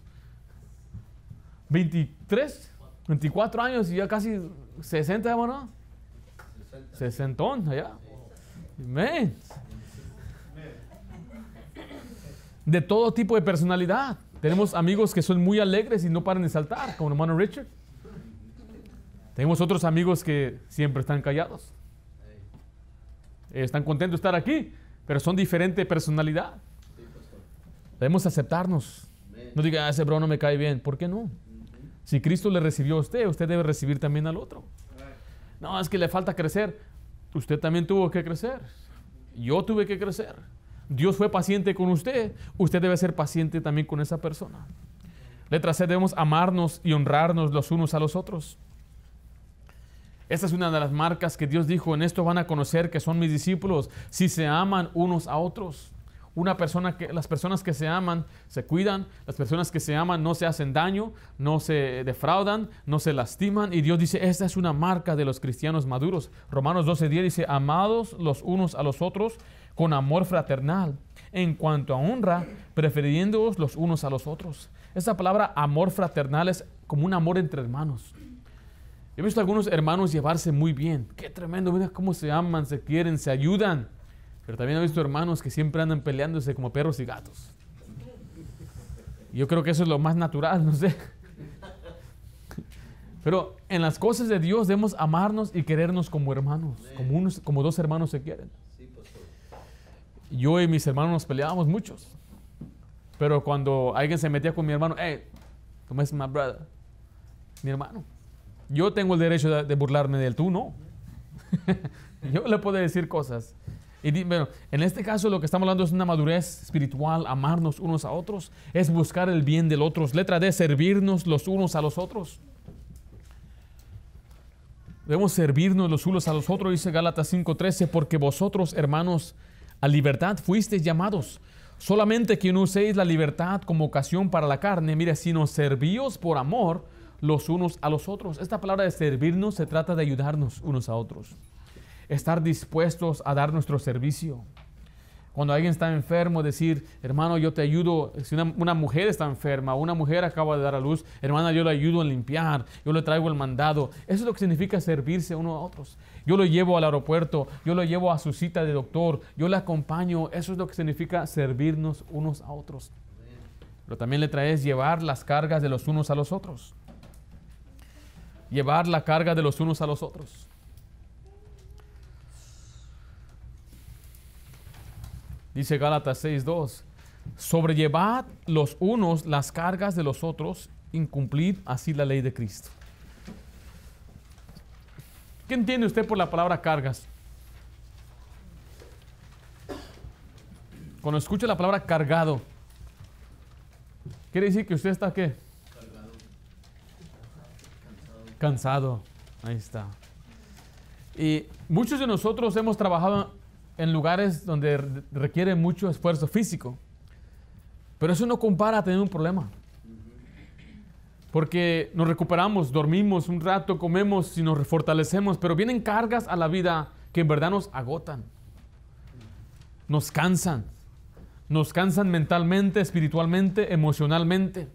23, 24 años y ya casi 60, ¿no? 60 allá. Amén. De todo tipo de personalidad. Tenemos amigos que son muy alegres y no paran de saltar, como el hermano Richard. Tenemos otros amigos que siempre están callados. Están contentos de estar aquí, pero son diferente personalidad. Debemos aceptarnos. No diga, ah, ese bro no me cae bien. ¿Por qué no? Si Cristo le recibió a usted, usted debe recibir también al otro. No, es que le falta crecer. Usted también tuvo que crecer. Yo tuve que crecer. Dios fue paciente con usted. Usted debe ser paciente también con esa persona. Letra C, debemos amarnos y honrarnos los unos a los otros. Esta es una de las marcas que Dios dijo, en esto van a conocer que son mis discípulos, si se aman unos a otros. Una persona que, las personas que se aman se cuidan, las personas que se aman no se hacen daño, no se defraudan, no se lastiman. Y Dios dice, esta es una marca de los cristianos maduros. Romanos 12.10 dice, amados los unos a los otros con amor fraternal. En cuanto a honra, prefiriéndoos los unos a los otros. Esa palabra amor fraternal es como un amor entre hermanos. He visto a algunos hermanos llevarse muy bien. Qué tremendo, mira cómo se aman, se quieren, se ayudan. Pero también he visto hermanos que siempre andan peleándose como perros y gatos. Yo creo que eso es lo más natural, no sé. Pero en las cosas de Dios debemos amarnos y querernos como hermanos, como, unos, como dos hermanos se quieren. Yo y mis hermanos nos peleábamos muchos. Pero cuando alguien se metía con mi hermano, hey, ¿cómo es my brother? Mi hermano. Yo tengo el derecho de, burlarme de él, tú no. yo le puedo decir cosas. Bueno, en este caso lo que estamos hablando es una madurez espiritual, amarnos unos a otros, es buscar el bien del otro. Letra D, servirnos los unos a los otros. Debemos servirnos los unos a los otros, dice Gálatas 5:13, porque vosotros, hermanos, a libertad fuisteis llamados. Solamente que no uséis la libertad como ocasión para la carne, mire, sino servíos por amor los unos a los otros. Esta palabra de servirnos se trata de ayudarnos unos a otros. Estar dispuestos a dar nuestro servicio. Cuando alguien está enfermo, decir, hermano, yo te ayudo. Si una, una mujer está enferma, una mujer acaba de dar a luz, hermana, yo le ayudo en limpiar, yo le traigo el mandado. Eso es lo que significa servirse uno a otros. Yo lo llevo al aeropuerto, yo lo llevo a su cita de doctor, yo le acompaño. Eso es lo que significa servirnos unos a otros. Pero también le traes llevar las cargas de los unos a los otros. Llevar la carga de los unos a los otros. Dice Gálatas 6:2, sobrellevad los unos las cargas de los otros, incumplid así la ley de Cristo. ¿Qué entiende usted por la palabra cargas? Cuando escucha la palabra cargado, quiere decir que usted está qué? Cansado. Ahí está. Y muchos de nosotros hemos trabajado en lugares donde re- requiere mucho esfuerzo físico. Pero eso no compara a tener un problema. Porque nos recuperamos, dormimos un rato, comemos y nos fortalecemos, pero vienen cargas a la vida que en verdad nos agotan. Nos cansan. Nos cansan mentalmente, espiritualmente, emocionalmente.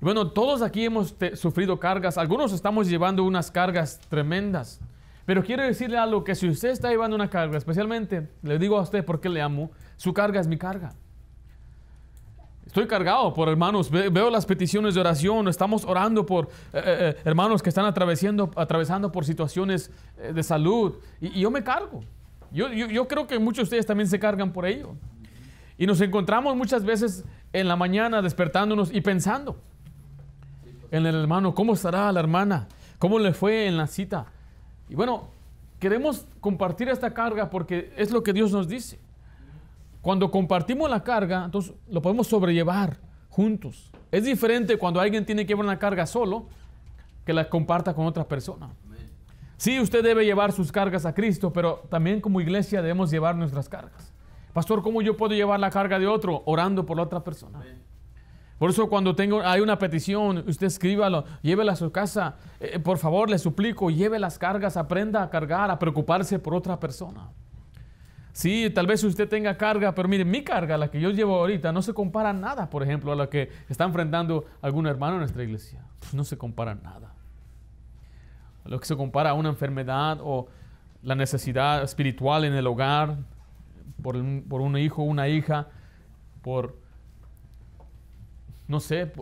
Y bueno, todos aquí hemos sufrido cargas. Algunos estamos llevando unas cargas tremendas. Pero quiero decirle algo que si usted está llevando una carga, especialmente, le digo a usted porque le amo, su carga es mi carga. Estoy cargado por hermanos, ve- veo las peticiones de oración, estamos orando por eh, eh, eh, hermanos que están atravesando, atravesando por situaciones eh, de salud y, y yo me cargo. Yo, yo, yo creo que muchos de ustedes también se cargan por ello. Y nos encontramos muchas veces en la mañana despertándonos y pensando en el hermano, ¿cómo estará la hermana? ¿Cómo le fue en la cita? Y bueno, queremos compartir esta carga porque es lo que Dios nos dice. Cuando compartimos la carga, entonces lo podemos sobrellevar juntos. Es diferente cuando alguien tiene que llevar una carga solo que la comparta con otra persona. Sí, usted debe llevar sus cargas a Cristo, pero también como iglesia debemos llevar nuestras cargas. Pastor, ¿cómo yo puedo llevar la carga de otro? Orando por la otra persona. Por eso cuando tengo, hay una petición, usted escríbalo, llévela a su casa. Eh, por favor, le suplico, lleve las cargas, aprenda a cargar, a preocuparse por otra persona. Sí, tal vez usted tenga carga, pero mire, mi carga, la que yo llevo ahorita, no se compara nada, por ejemplo, a la que está enfrentando algún hermano en nuestra iglesia. No se compara nada. Lo que se compara a una enfermedad o la necesidad espiritual en el hogar, por por un hijo, una hija, por no sé,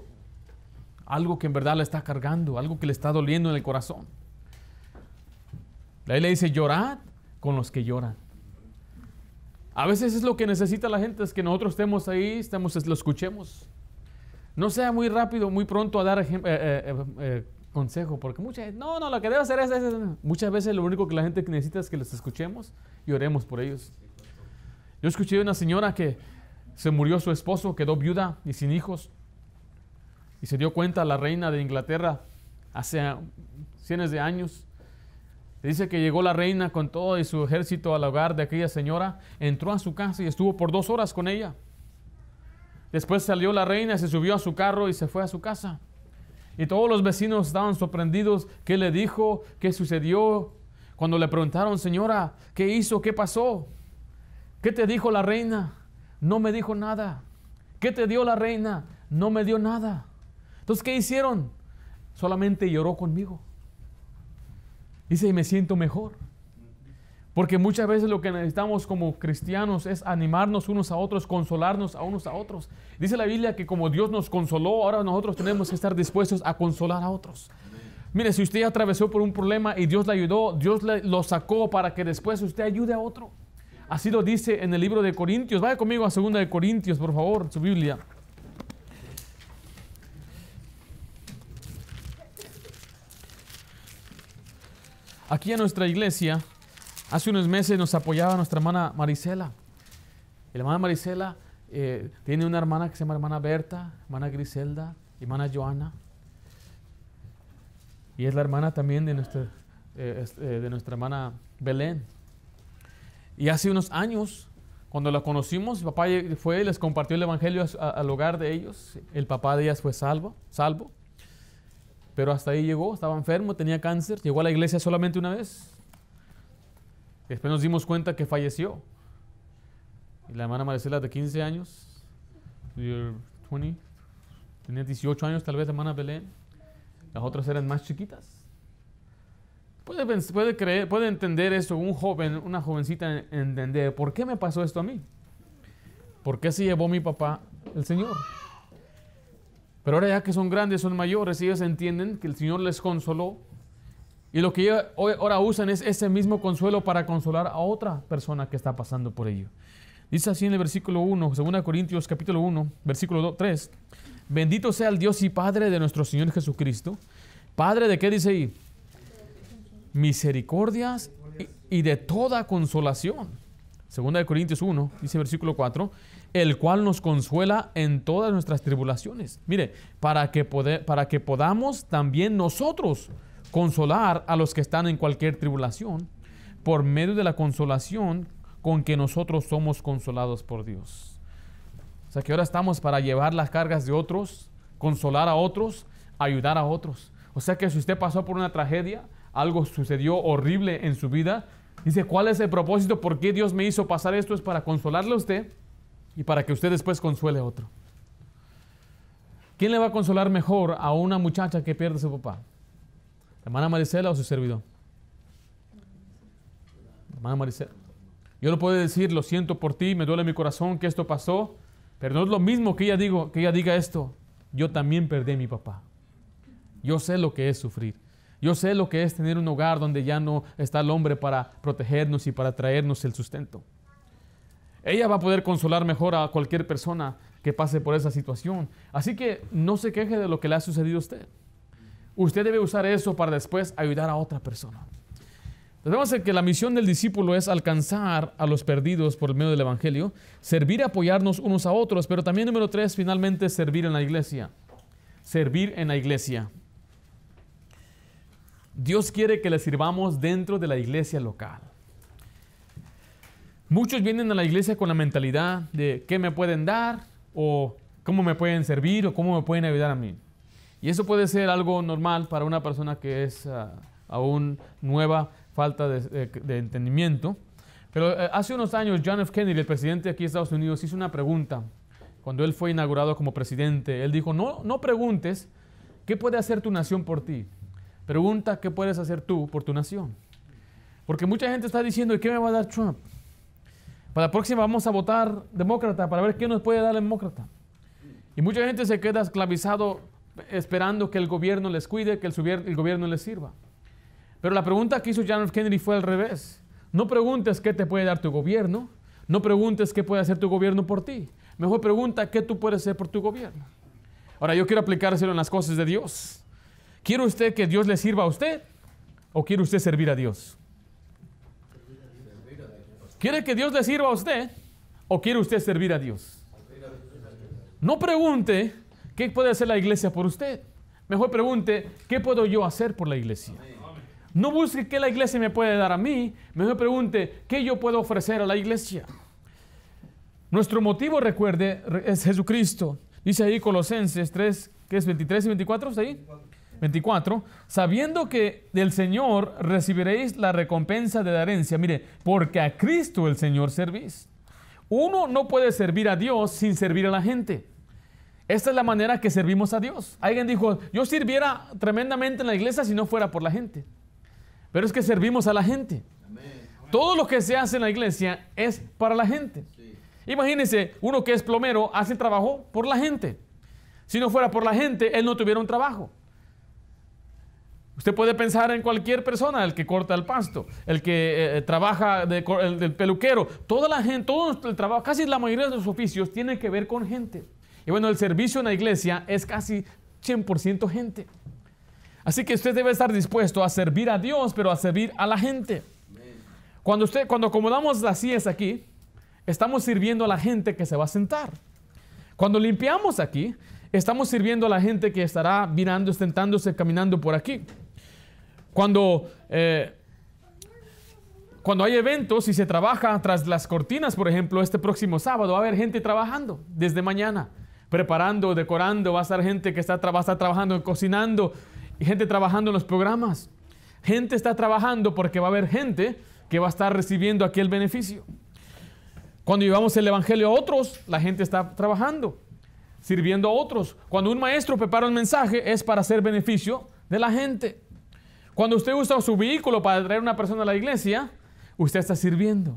algo que en verdad le está cargando, algo que le está doliendo en el corazón. La le dice, llorad con los que lloran. A veces es lo que necesita la gente, es que nosotros estemos ahí, estemos, lo escuchemos. No sea muy rápido, muy pronto a dar eh, eh, eh, consejo, porque muchas no, no, lo que debe hacer es, Muchas veces lo único que la gente necesita es que les escuchemos y oremos por ellos. Yo escuché una señora que se murió su esposo, quedó viuda y sin hijos. Y se dio cuenta la reina de Inglaterra hace cientos de años. Dice que llegó la reina con todo su ejército al hogar de aquella señora, entró a su casa y estuvo por dos horas con ella. Después salió la reina, se subió a su carro y se fue a su casa. Y todos los vecinos estaban sorprendidos. ¿Qué le dijo? ¿Qué sucedió? Cuando le preguntaron, señora, ¿qué hizo? ¿Qué pasó? ¿Qué te dijo la reina? No me dijo nada. ¿Qué te dio la reina? No me dio nada. Entonces, ¿qué hicieron? Solamente lloró conmigo. Dice, y me siento mejor. Porque muchas veces lo que necesitamos como cristianos es animarnos unos a otros, consolarnos a unos a otros. Dice la Biblia que como Dios nos consoló, ahora nosotros tenemos que estar dispuestos a consolar a otros. Mire, si usted atravesó por un problema y Dios le ayudó, Dios le, lo sacó para que después usted ayude a otro. Así lo dice en el libro de Corintios. Vaya conmigo a 2 de Corintios, por favor, su Biblia. Aquí en nuestra iglesia Hace unos meses nos apoyaba nuestra hermana Marisela. La hermana Marisela eh, tiene una hermana que se llama hermana Berta, hermana Griselda, hermana Joana. Y es la hermana también de nuestra, eh, eh, de nuestra hermana Belén. Y hace unos años, cuando la conocimos, papá fue y les compartió el evangelio al hogar de ellos. El papá de ellas fue salvo, salvo. Pero hasta ahí llegó, estaba enfermo, tenía cáncer, llegó a la iglesia solamente una vez. Después nos dimos cuenta que falleció. Y la hermana Maricela de 15 años, you're 20, tenía 18 años tal vez la hermana Belén. Las otras eran más chiquitas. Puede, puede creer, puede entender esto un joven, una jovencita entender, ¿por qué me pasó esto a mí? ¿Por qué se llevó mi papá el Señor? Pero ahora ya que son grandes, son mayores, ellos entienden que el Señor les consoló. Y lo que ahora usan es ese mismo consuelo para consolar a otra persona que está pasando por ello. Dice así en el versículo 1, 2 Corintios capítulo 1, versículo 2, 3. Bendito sea el Dios y Padre de nuestro Señor Jesucristo. Padre de qué dice ahí? Misericordias y, y de toda consolación. Segunda de Corintios 1, dice versículo 4, el cual nos consuela en todas nuestras tribulaciones. Mire, para que, pode- para que podamos también nosotros consolar a los que están en cualquier tribulación, por medio de la consolación con que nosotros somos consolados por Dios. O sea que ahora estamos para llevar las cargas de otros, consolar a otros, ayudar a otros. O sea que si usted pasó por una tragedia, algo sucedió horrible en su vida, dice, ¿cuál es el propósito? ¿Por qué Dios me hizo pasar esto? Es para consolarle a usted y para que usted después consuele a otro. ¿Quién le va a consolar mejor a una muchacha que pierde a su papá? ¿La hermana Maricela o su servidor? La hermana Maricela. Yo no puedo decir, lo siento por ti, me duele mi corazón que esto pasó, pero no es lo mismo que ella, digo, que ella diga esto. Yo también perdí a mi papá. Yo sé lo que es sufrir. Yo sé lo que es tener un hogar donde ya no está el hombre para protegernos y para traernos el sustento. Ella va a poder consolar mejor a cualquier persona que pase por esa situación. Así que no se queje de lo que le ha sucedido a usted. Usted debe usar eso para después ayudar a otra persona. Vemos que la misión del discípulo es alcanzar a los perdidos por el medio del Evangelio, servir y apoyarnos unos a otros, pero también número tres, finalmente, servir en la iglesia. Servir en la iglesia. Dios quiere que le sirvamos dentro de la iglesia local. Muchos vienen a la iglesia con la mentalidad de qué me pueden dar o cómo me pueden servir o cómo me pueden ayudar a mí. Y eso puede ser algo normal para una persona que es ah, aún nueva, falta de, de entendimiento. Pero eh, hace unos años John F. Kennedy, el presidente aquí de Estados Unidos, hizo una pregunta. Cuando él fue inaugurado como presidente, él dijo, no, no preguntes qué puede hacer tu nación por ti. Pregunta qué puedes hacer tú por tu nación. Porque mucha gente está diciendo, ¿y qué me va a dar Trump? Para la próxima vamos a votar demócrata para ver qué nos puede dar el demócrata. Y mucha gente se queda esclavizado esperando que el gobierno les cuide, que el, gobierno les sirva. Pero la pregunta que hizo John F. Kennedy fue al revés. No preguntes qué te puede dar tu gobierno, no preguntes qué puede hacer tu gobierno por ti. Mejor pregunta qué tú puedes hacer por tu gobierno. Ahora yo quiero aplicárselo en las cosas de Dios. ¿Quiere usted que Dios le sirva a usted o quiere usted servir a Dios? ¿Quiere que Dios le sirva a usted o quiere usted servir a Dios? No pregunte qué puede hacer la iglesia por usted. Mejor pregunte qué puedo yo hacer por la iglesia. No busque qué la iglesia me puede dar a mí. Mejor pregunte qué yo puedo ofrecer a la iglesia. Nuestro motivo, recuerde, re- es Jesucristo. Dice ahí Colosenses 3, que es 23 y 24, ¿está ahí? 24, sabiendo que del Señor recibiréis la recompensa de la herencia. Mire, porque a Cristo el Señor servís. Uno no puede servir a Dios sin servir a la gente. Esta es la manera que servimos a Dios. Alguien dijo, yo sirviera tremendamente en la iglesia si no fuera por la gente. Pero es que servimos a la gente. Todo lo que se hace en la iglesia es para la gente. Imagínense, uno que es plomero hace trabajo por la gente. Si no fuera por la gente, él no tuviera un trabajo. Usted puede pensar en cualquier persona, el que corta el pasto, el que eh, trabaja co- el del peluquero, toda la gente, todo el trabajo, casi la mayoría de los oficios tienen que ver con gente. Y bueno, el servicio en la iglesia es casi 100% gente. Así que usted debe estar dispuesto a servir a Dios, pero a servir a la gente. Cuando, usted, cuando acomodamos las sillas aquí, estamos sirviendo a la gente que se va a sentar. Cuando limpiamos aquí, estamos sirviendo a la gente que estará mirando, sentándose, caminando por aquí. Cuando, eh, cuando hay eventos y se trabaja tras las cortinas, por ejemplo, este próximo sábado, va a haber gente trabajando desde mañana, preparando, decorando, va a estar gente que está, va a estar trabajando, cocinando, y gente trabajando en los programas. Gente está trabajando porque va a haber gente que va a estar recibiendo aquel beneficio. Cuando llevamos el Evangelio a otros, la gente está trabajando, sirviendo a otros. Cuando un maestro prepara un mensaje es para hacer beneficio de la gente. Cuando usted usa su vehículo para traer a una persona a la iglesia, usted está sirviendo.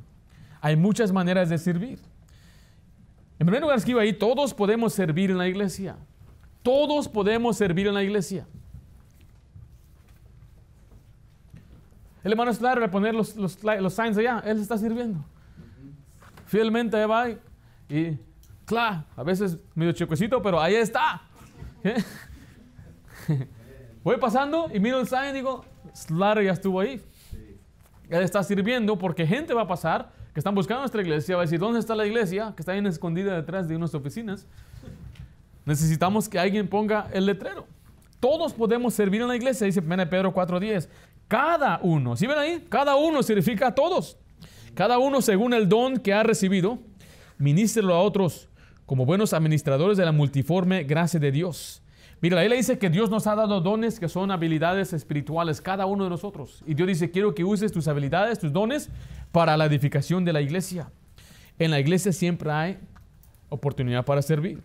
Hay muchas maneras de servir. En primer lugar, escribo ahí, todos podemos servir en la iglesia. Todos podemos servir en la iglesia. El hermano Slater va a poner los, los, los signs allá, él está sirviendo. Fielmente va y, claro, a veces medio chiquecito, pero ahí está. Voy pasando y miro el sign y digo, Slater ya estuvo ahí. Él está sirviendo porque gente va a pasar que están buscando nuestra iglesia, va a decir, ¿dónde está la iglesia? Que está bien escondida detrás de unas oficinas. Necesitamos que alguien ponga el letrero. Todos podemos servir en la iglesia, dice 1 Pedro 4.10. Cada uno, ¿sí ven ahí? Cada uno significa a todos. Cada uno según el don que ha recibido, ministrelo a otros como buenos administradores de la multiforme gracia de Dios. Mira, ahí le dice que Dios nos ha dado dones que son habilidades espirituales, cada uno de nosotros. Y Dios dice, quiero que uses tus habilidades, tus dones, para la edificación de la iglesia. En la iglesia siempre hay oportunidad para servir.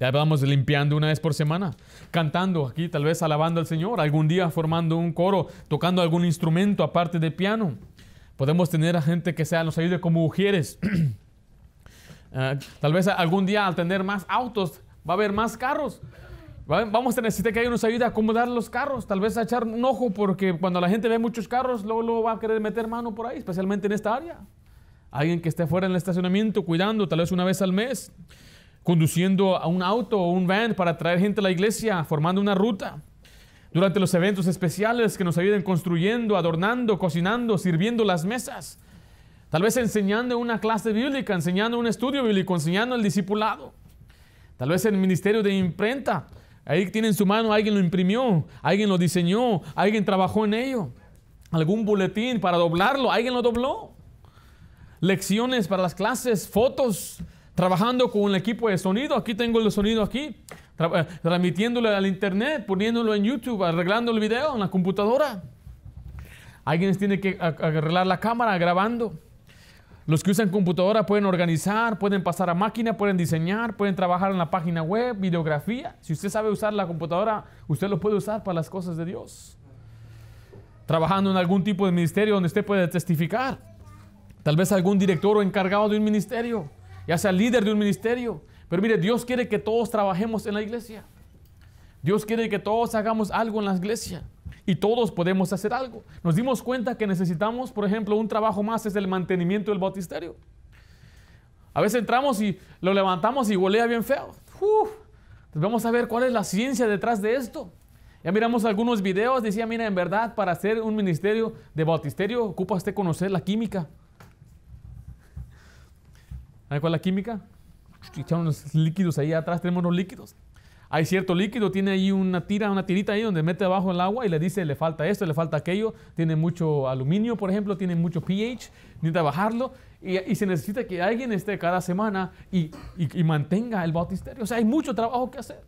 Ya vamos limpiando una vez por semana, cantando aquí, tal vez alabando al Señor, algún día formando un coro, tocando algún instrumento aparte del piano. Podemos tener a gente que sea, nos ayude como mujeres. Uh, tal vez algún día al tener más autos va a haber más carros. Vamos a necesitar que alguien nos ayude a acomodar los carros, tal vez a echar un ojo porque cuando la gente ve muchos carros, luego, luego va a querer meter mano por ahí, especialmente en esta área. Alguien que esté fuera en el estacionamiento cuidando, tal vez una vez al mes conduciendo a un auto o un van para traer gente a la iglesia, formando una ruta. Durante los eventos especiales que nos ayuden construyendo, adornando, cocinando, sirviendo las mesas. Tal vez enseñando una clase bíblica, enseñando un estudio bíblico, enseñando el discipulado. Tal vez el ministerio de imprenta. Ahí tiene en su mano, alguien lo imprimió, alguien lo diseñó, alguien trabajó en ello. Algún boletín para doblarlo, alguien lo dobló. Lecciones para las clases, fotos, trabajando con el equipo de sonido. Aquí tengo el sonido aquí, eh, transmitiéndolo al internet, poniéndolo en YouTube, arreglando el video en la computadora. Alguien tiene que arreglar la cámara grabando. Los que usan computadora pueden organizar, pueden pasar a máquina, pueden diseñar, pueden trabajar en la página web, videografía. Si usted sabe usar la computadora, usted lo puede usar para las cosas de Dios. Trabajando en algún tipo de ministerio donde usted puede testificar. Tal vez algún director o encargado de un ministerio ya sea líder de un ministerio. Pero mire, Dios quiere que todos trabajemos en la iglesia. Dios quiere que todos hagamos algo en la iglesia. Y todos podemos hacer algo. Nos dimos cuenta que necesitamos, por ejemplo, un trabajo más, es el mantenimiento del bautisterio. A veces entramos y lo levantamos y golea bien feo. vamos a ver cuál es la ciencia detrás de esto. Ya miramos algunos videos, decía, mira, en verdad, para hacer un ministerio de bautisterio ocupa usted conocer la química. ¿Hay cuál es la química? Echamos unos líquidos ahí atrás, tenemos unos líquidos. Hay cierto líquido, tiene ahí una tira, una tirita ahí donde mete abajo el agua y le dice le falta esto, le falta aquello. Tiene mucho aluminio, por ejemplo, tiene mucho pH, necesita bajarlo. Y, se necesita que alguien esté cada semana y, mantenga el bautisterio. O sea, hay mucho trabajo que hacer.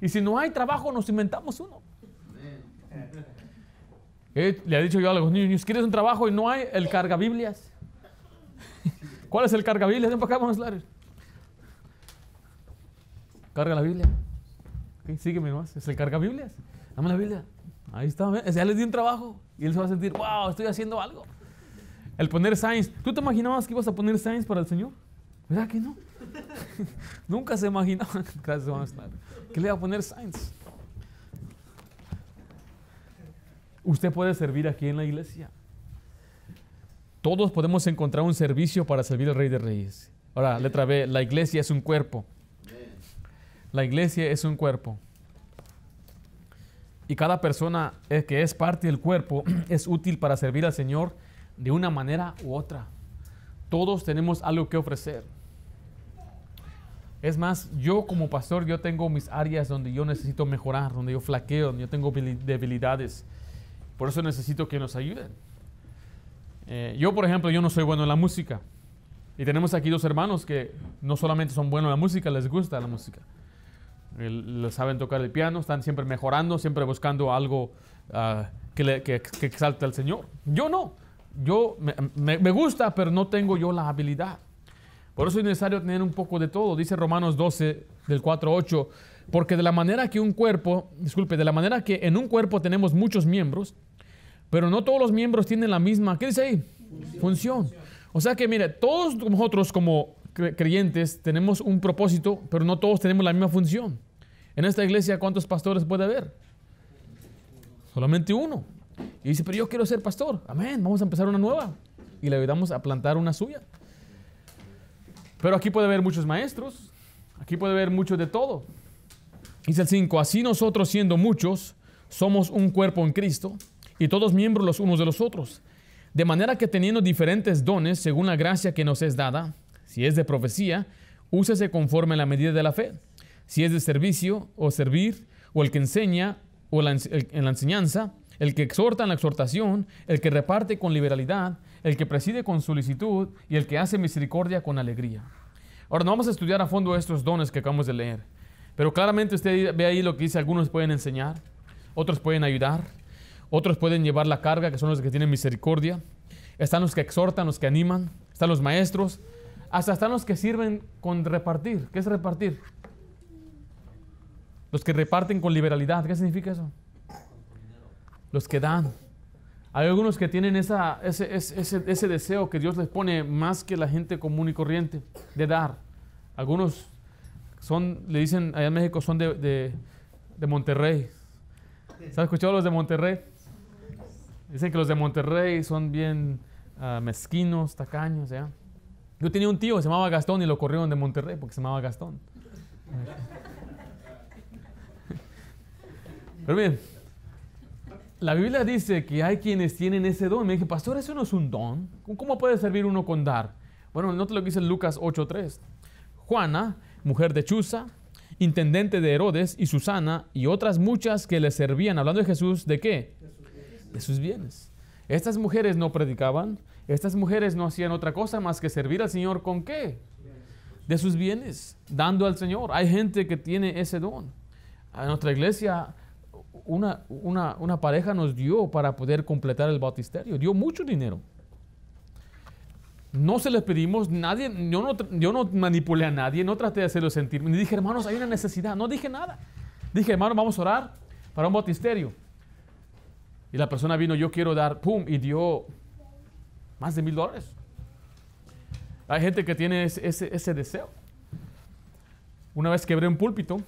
Y si no hay trabajo, nos inventamos uno. Eh, le ha dicho yo a los niños, ¿quieres un trabajo y no hay? El carga Biblias. ¿Cuál es el carga Biblia? Ven para acá, vamos a hablar. Carga la Biblia. Sígueme más. Es el carga Biblias. Dame la Biblia. Ahí está. Ya les di un trabajo. Y él se va a sentir, wow, estoy haciendo algo. El poner signs. ¿Tú te imaginabas que ibas a poner signs para el Señor? ¿Verdad que no? Nunca se imaginaba. Gracias, vamos a Que le iba a poner signs. Usted puede servir aquí en la iglesia. Todos podemos encontrar un servicio para servir al Rey de Reyes. Ahora, letra B, la iglesia es un cuerpo. La iglesia es un cuerpo. Y cada persona que es parte del cuerpo es útil para servir al Señor de una manera u otra. Todos tenemos algo que ofrecer. Es más, yo como pastor, yo tengo mis áreas donde yo necesito mejorar, donde yo flaqueo, donde yo tengo debilidades. Por eso necesito que nos ayuden. Eh, yo, por ejemplo, yo no soy bueno en la música. Y tenemos aquí dos hermanos que no solamente son buenos en la música, les gusta la música. Les saben tocar el piano, están siempre mejorando, siempre buscando algo ah, que, le, que, exalte al Señor. Yo no. Yo me, me gusta, pero no tengo yo la habilidad. Por eso es necesario tener un poco de todo. Dice Romanos 12, del 4 8. Porque de la manera que un cuerpo, disculpe, de la manera que en un cuerpo tenemos muchos miembros, pero no todos los miembros tienen la misma, ¿qué dice ahí? Función. O sea que, mire, todos nosotros como creyentes tenemos un propósito, pero no todos tenemos la misma función. En esta iglesia, ¿cuántos pastores puede haber? Solamente uno. Y dice, pero yo quiero ser pastor. Amén, vamos a empezar una nueva. Y le ayudamos a plantar una suya. Pero aquí puede haber muchos maestros, aquí puede haber mucho de todo. Dice el 5, así nosotros siendo muchos, somos un cuerpo en Cristo y todos miembros los unos de los otros. De manera que teniendo diferentes dones según la gracia que nos es dada, si es de profecía, úsese conforme a la medida de la fe. Si es de servicio o servir, o el que enseña o en la enseñanza, el que exhorta en la exhortación, el que reparte con liberalidad, el que preside con solicitud y el que hace misericordia con alegría. Ahora, no vamos a estudiar a fondo estos dones que acabamos de leer, pero claramente usted ve ahí lo que dice, algunos pueden enseñar, otros pueden ayudar, otros pueden llevar la carga, que son los que tienen misericordia, están los que exhortan, los que animan, están los maestros, hasta están los que sirven con repartir. ¿Qué es repartir? Los que reparten con liberalidad. ¿Qué significa eso? Los que dan. Hay algunos que tienen esa, ese, ese, ese, deseo que Dios les pone más que la gente común y corriente de dar. Algunos son, le dicen allá en México, son de, de, Monterrey. ¿Se escuchado los de Monterrey? Dicen que los de Monterrey son bien uh, mezquinos, tacaños. ¿ya? Yo tenía un tío que se llamaba Gastón y lo corrieron de Monterrey porque se llamaba Gastón. Pero bien, la Biblia dice que hay quienes tienen ese don. Me dije, pastor, eso no es un don. ¿Cómo puede servir uno con dar? Bueno, note lo que dice Lucas 8.3. Juana, mujer de Chuza, intendente de Herodes y Susana y otras muchas que le servían, hablando de Jesús, ¿de qué? De sus bienes. Estas mujeres no predicaban, estas mujeres no hacían otra cosa más que servir al Señor con qué? De sus bienes, dando al Señor. Hay gente que tiene ese don. En nuestra iglesia una, una, pareja nos dio para poder completar el bautisterio. Dio mucho dinero. No se les pedimos, nadie, yo no, yo no manipulé a nadie, no traté de hacerlo sentir. Ni dije, hermanos, hay una necesidad. No dije nada. Dije, hermanos, vamos a orar para un bautisterio. Y la persona vino, yo quiero dar, pum, y dio más de mil dólares. Hay gente que tiene ese, ese, ese deseo. Una vez quebré un púlpito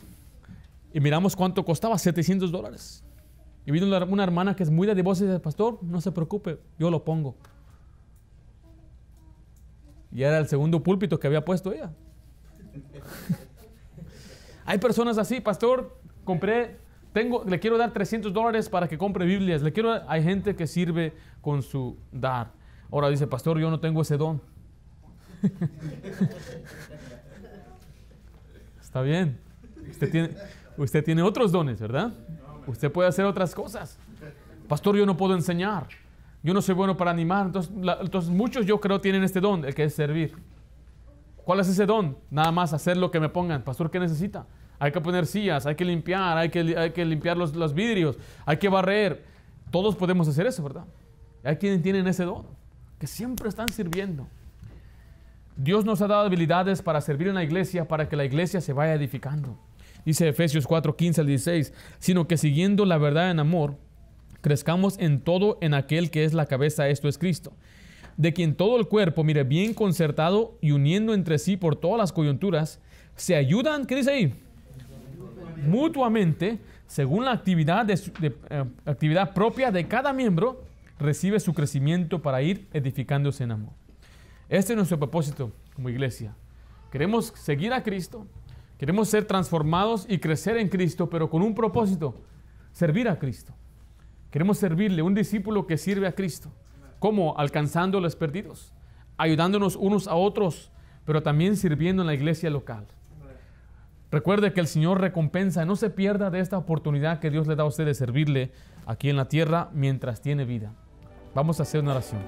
y miramos cuánto costaba, 700 dólares. Y vino una hermana que es muy de voz y dice, pastor, no se preocupe, yo lo pongo. Y era el segundo púlpito que había puesto ella. Hay personas así, pastor, compré, tengo, le quiero dar 300 dólares para que compre Biblias. Le quiero, hay gente que sirve con su dar. Ahora dice, pastor, yo no tengo ese don. Está bien. Usted tiene, Usted tiene otros dones, ¿verdad? Usted puede hacer otras cosas. Pastor, yo no puedo enseñar. Yo no soy bueno para animar. Entonces, entonces muchos yo creo tienen este don, el que es servir. ¿Cuál es ese don? Nada más hacer lo que me pongan. Pastor, ¿qué necesita? Hay que poner sillas, hay que limpiar, hay que, hay que limpiar los, los vidrios, hay que barrer. Todos podemos hacer eso, ¿verdad? Hay quienes tienen ese don, que siempre están sirviendo. Dios nos ha dado habilidades para servir en la iglesia, para que la iglesia se vaya edificando dice Efesios 4, 15 al 16, sino que siguiendo la verdad en amor, crezcamos en todo en aquel que es la cabeza, esto es Cristo, de quien todo el cuerpo, mire, bien concertado y uniendo entre sí por todas las coyunturas, se ayudan, ¿qué dice ahí? Mutuamente, según la actividad, eh, actividad propia de cada miembro, recibe su crecimiento para ir edificándose en amor. Este es nuestro propósito como iglesia. Queremos seguir a Cristo, Queremos ser transformados y crecer en Cristo, pero con un propósito, servir a Cristo. Queremos servirle, un discípulo que sirve a Cristo. ¿Cómo? Alcanzando a los perdidos, ayudándonos unos a otros, pero también sirviendo en la iglesia local. Recuerde que el Señor recompensa, no se pierda de esta oportunidad que Dios le da a usted de servirle aquí en la tierra mientras tiene vida. Vamos a hacer una oración.